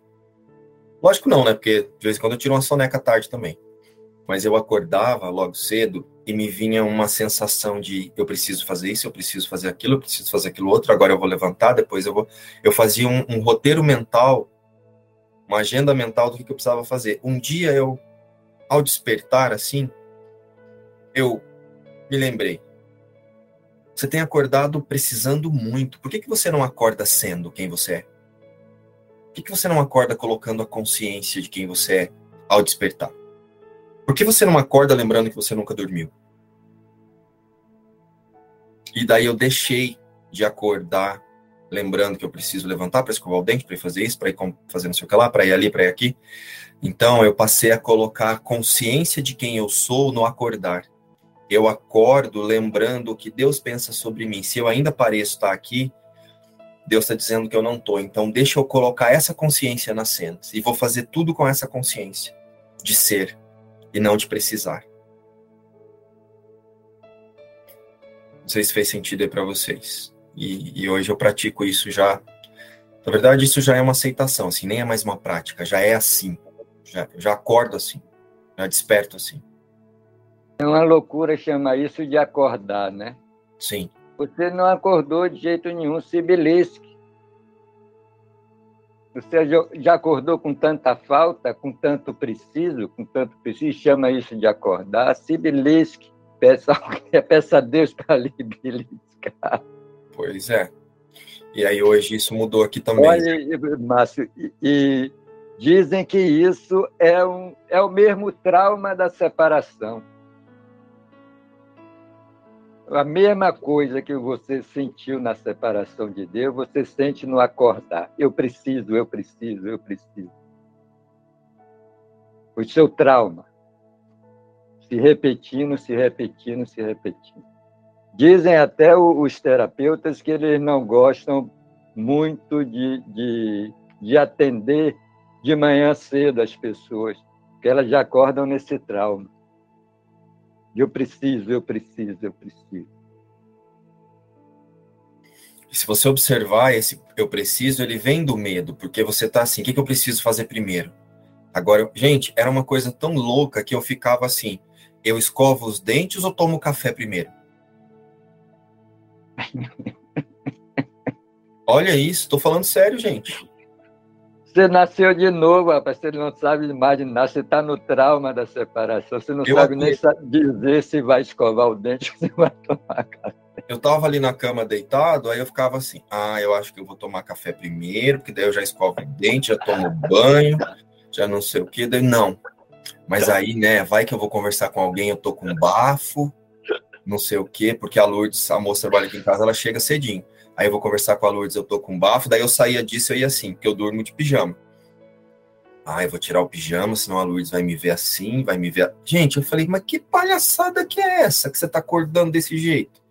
Lógico não, né? Porque de vez em quando eu tiro uma soneca tarde também. Mas eu acordava logo cedo e me vinha uma sensação de eu preciso fazer isso, eu preciso fazer aquilo, eu preciso fazer aquilo outro, agora eu vou levantar, depois eu vou. Eu fazia um, um roteiro mental, uma agenda mental do que eu precisava fazer. Um dia eu, ao despertar assim, eu me lembrei. Você tem acordado precisando muito. Por que, que você não acorda sendo quem você é? Por que, que você não acorda colocando a consciência de quem você é ao despertar? Por que você não acorda lembrando que você nunca dormiu? E daí eu deixei de acordar lembrando que eu preciso levantar para escovar o dente, para fazer isso, para ir fazer não sei o que lá, para ir ali, para ir aqui. Então eu passei a colocar a consciência de quem eu sou no acordar eu acordo lembrando o que Deus pensa sobre mim. Se eu ainda pareço estar aqui, Deus está dizendo que eu não estou. Então, deixa eu colocar essa consciência nas cenas. E vou fazer tudo com essa consciência de ser e não de precisar. Não sei se fez sentido aí para vocês. E, e, hoje eu pratico isso já. Na verdade, isso já é uma aceitação, assim, nem é mais uma prática, já é assim. Já, já acordo assim, já desperto assim. É uma loucura chamar isso de acordar, né? Sim. Você não acordou de jeito nenhum, se belisque. Você já acordou com tanta falta, com tanto preciso, com tanto preciso, chama isso de acordar, se belisque. Peça, peça a Deus para lhe beliscar. Pois é. E aí hoje isso mudou aqui também. Olha, Márcio, e, e dizem que isso é, um, é o mesmo trauma da separação a mesma coisa que você sentiu na separação de Deus, você sente no acordar. Eu preciso, eu preciso, eu preciso. O seu trauma se repetindo, se repetindo, se repetindo. Dizem até os terapeutas que eles não gostam muito de, de, de atender de manhã cedo as pessoas, porque elas já acordam nesse trauma. Eu preciso, eu preciso, eu preciso. E se você observar esse eu preciso, ele vem do medo, porque você tá assim, o que, que eu preciso fazer primeiro? Agora, gente, era uma coisa tão louca que eu ficava assim, eu escovo os dentes ou tomo café primeiro? Olha isso, tô falando sério, gente. Você nasceu de novo, rapaz. Você não sabe imaginar. Você está no trauma da separação. Você não eu sabe nem dizer se vai escovar o dente ou se vai tomar café. eu tava ali na cama deitado, aí eu ficava assim, ah, eu acho que eu vou tomar café primeiro, porque daí eu já escovo o dente, já tomo banho, já não sei o que, daí não. Mas aí, né, vai que eu vou conversar com alguém, eu tô com bafo, não sei o que, porque a Lourdes, a moça trabalha aqui em casa, ela chega cedinho. Aí eu vou conversar com a Lourdes, eu tô com bafo, daí eu saía disso, eu ia assim, porque eu durmo de pijama. Ah, eu vou tirar o pijama, senão a Lourdes vai me ver assim, vai me ver. Gente, eu falei, mas que palhaçada que é essa que você tá acordando desse jeito?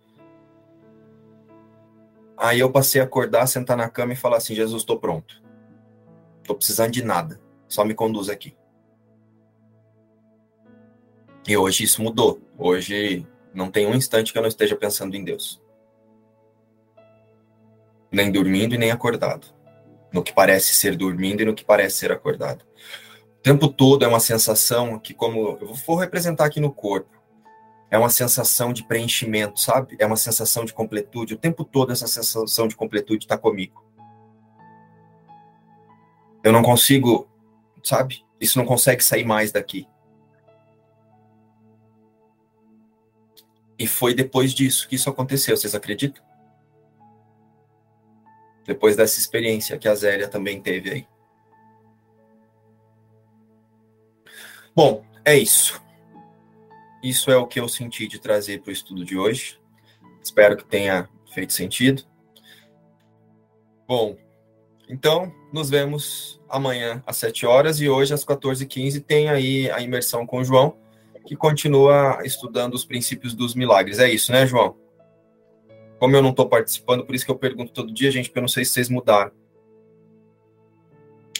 Aí eu passei a acordar, sentar na cama e falar assim: Jesus, estou pronto. Estou precisando de nada. Só me conduz aqui. E hoje isso mudou. Hoje não tem um instante que eu não esteja pensando em Deus. Nem dormindo e nem acordado. No que parece ser dormindo e no que parece ser acordado. O tempo todo é uma sensação que, como eu vou representar aqui no corpo, é uma sensação de preenchimento, sabe? É uma sensação de completude. O tempo todo essa sensação de completude está comigo. Eu não consigo, sabe? Isso não consegue sair mais daqui. E foi depois disso que isso aconteceu, vocês acreditam? Depois dessa experiência que a Zélia também teve aí. Bom, é isso. Isso é o que eu senti de trazer para o estudo de hoje. Espero que tenha feito sentido. Bom, então nos vemos amanhã às 7 horas e hoje às 14h15 tem aí a imersão com o João, que continua estudando os princípios dos milagres. É isso, né, João? Como eu não estou participando, por isso que eu pergunto todo dia, gente, porque eu não sei se vocês mudaram.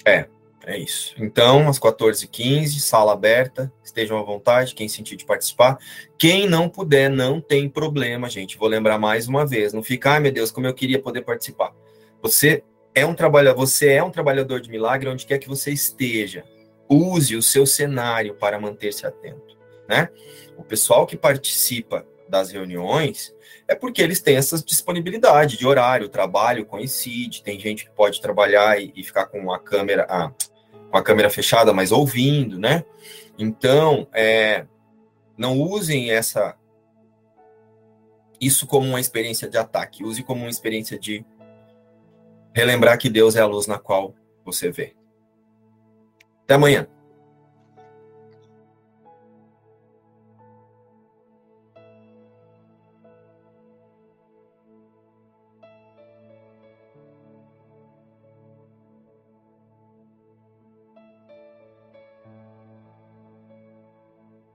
É, é isso. Então, às 14h15, sala aberta, estejam à vontade, quem sentir de participar. Quem não puder, não tem problema, gente. Vou lembrar mais uma vez. Não fica, ai meu Deus, como eu queria poder participar. Você é um trabalhador, você é um trabalhador de milagre onde quer que você esteja. Use o seu cenário para manter-se atento, né? O pessoal que participa das reuniões é porque eles têm essa disponibilidade de horário, trabalho coincide, tem gente que pode trabalhar e, e ficar com a câmera, com a câmera fechada, mas ouvindo, né? Então, é, não usem essa isso como uma experiência de ataque, use como uma experiência de relembrar que Deus é a luz na qual você vê. Até amanhã.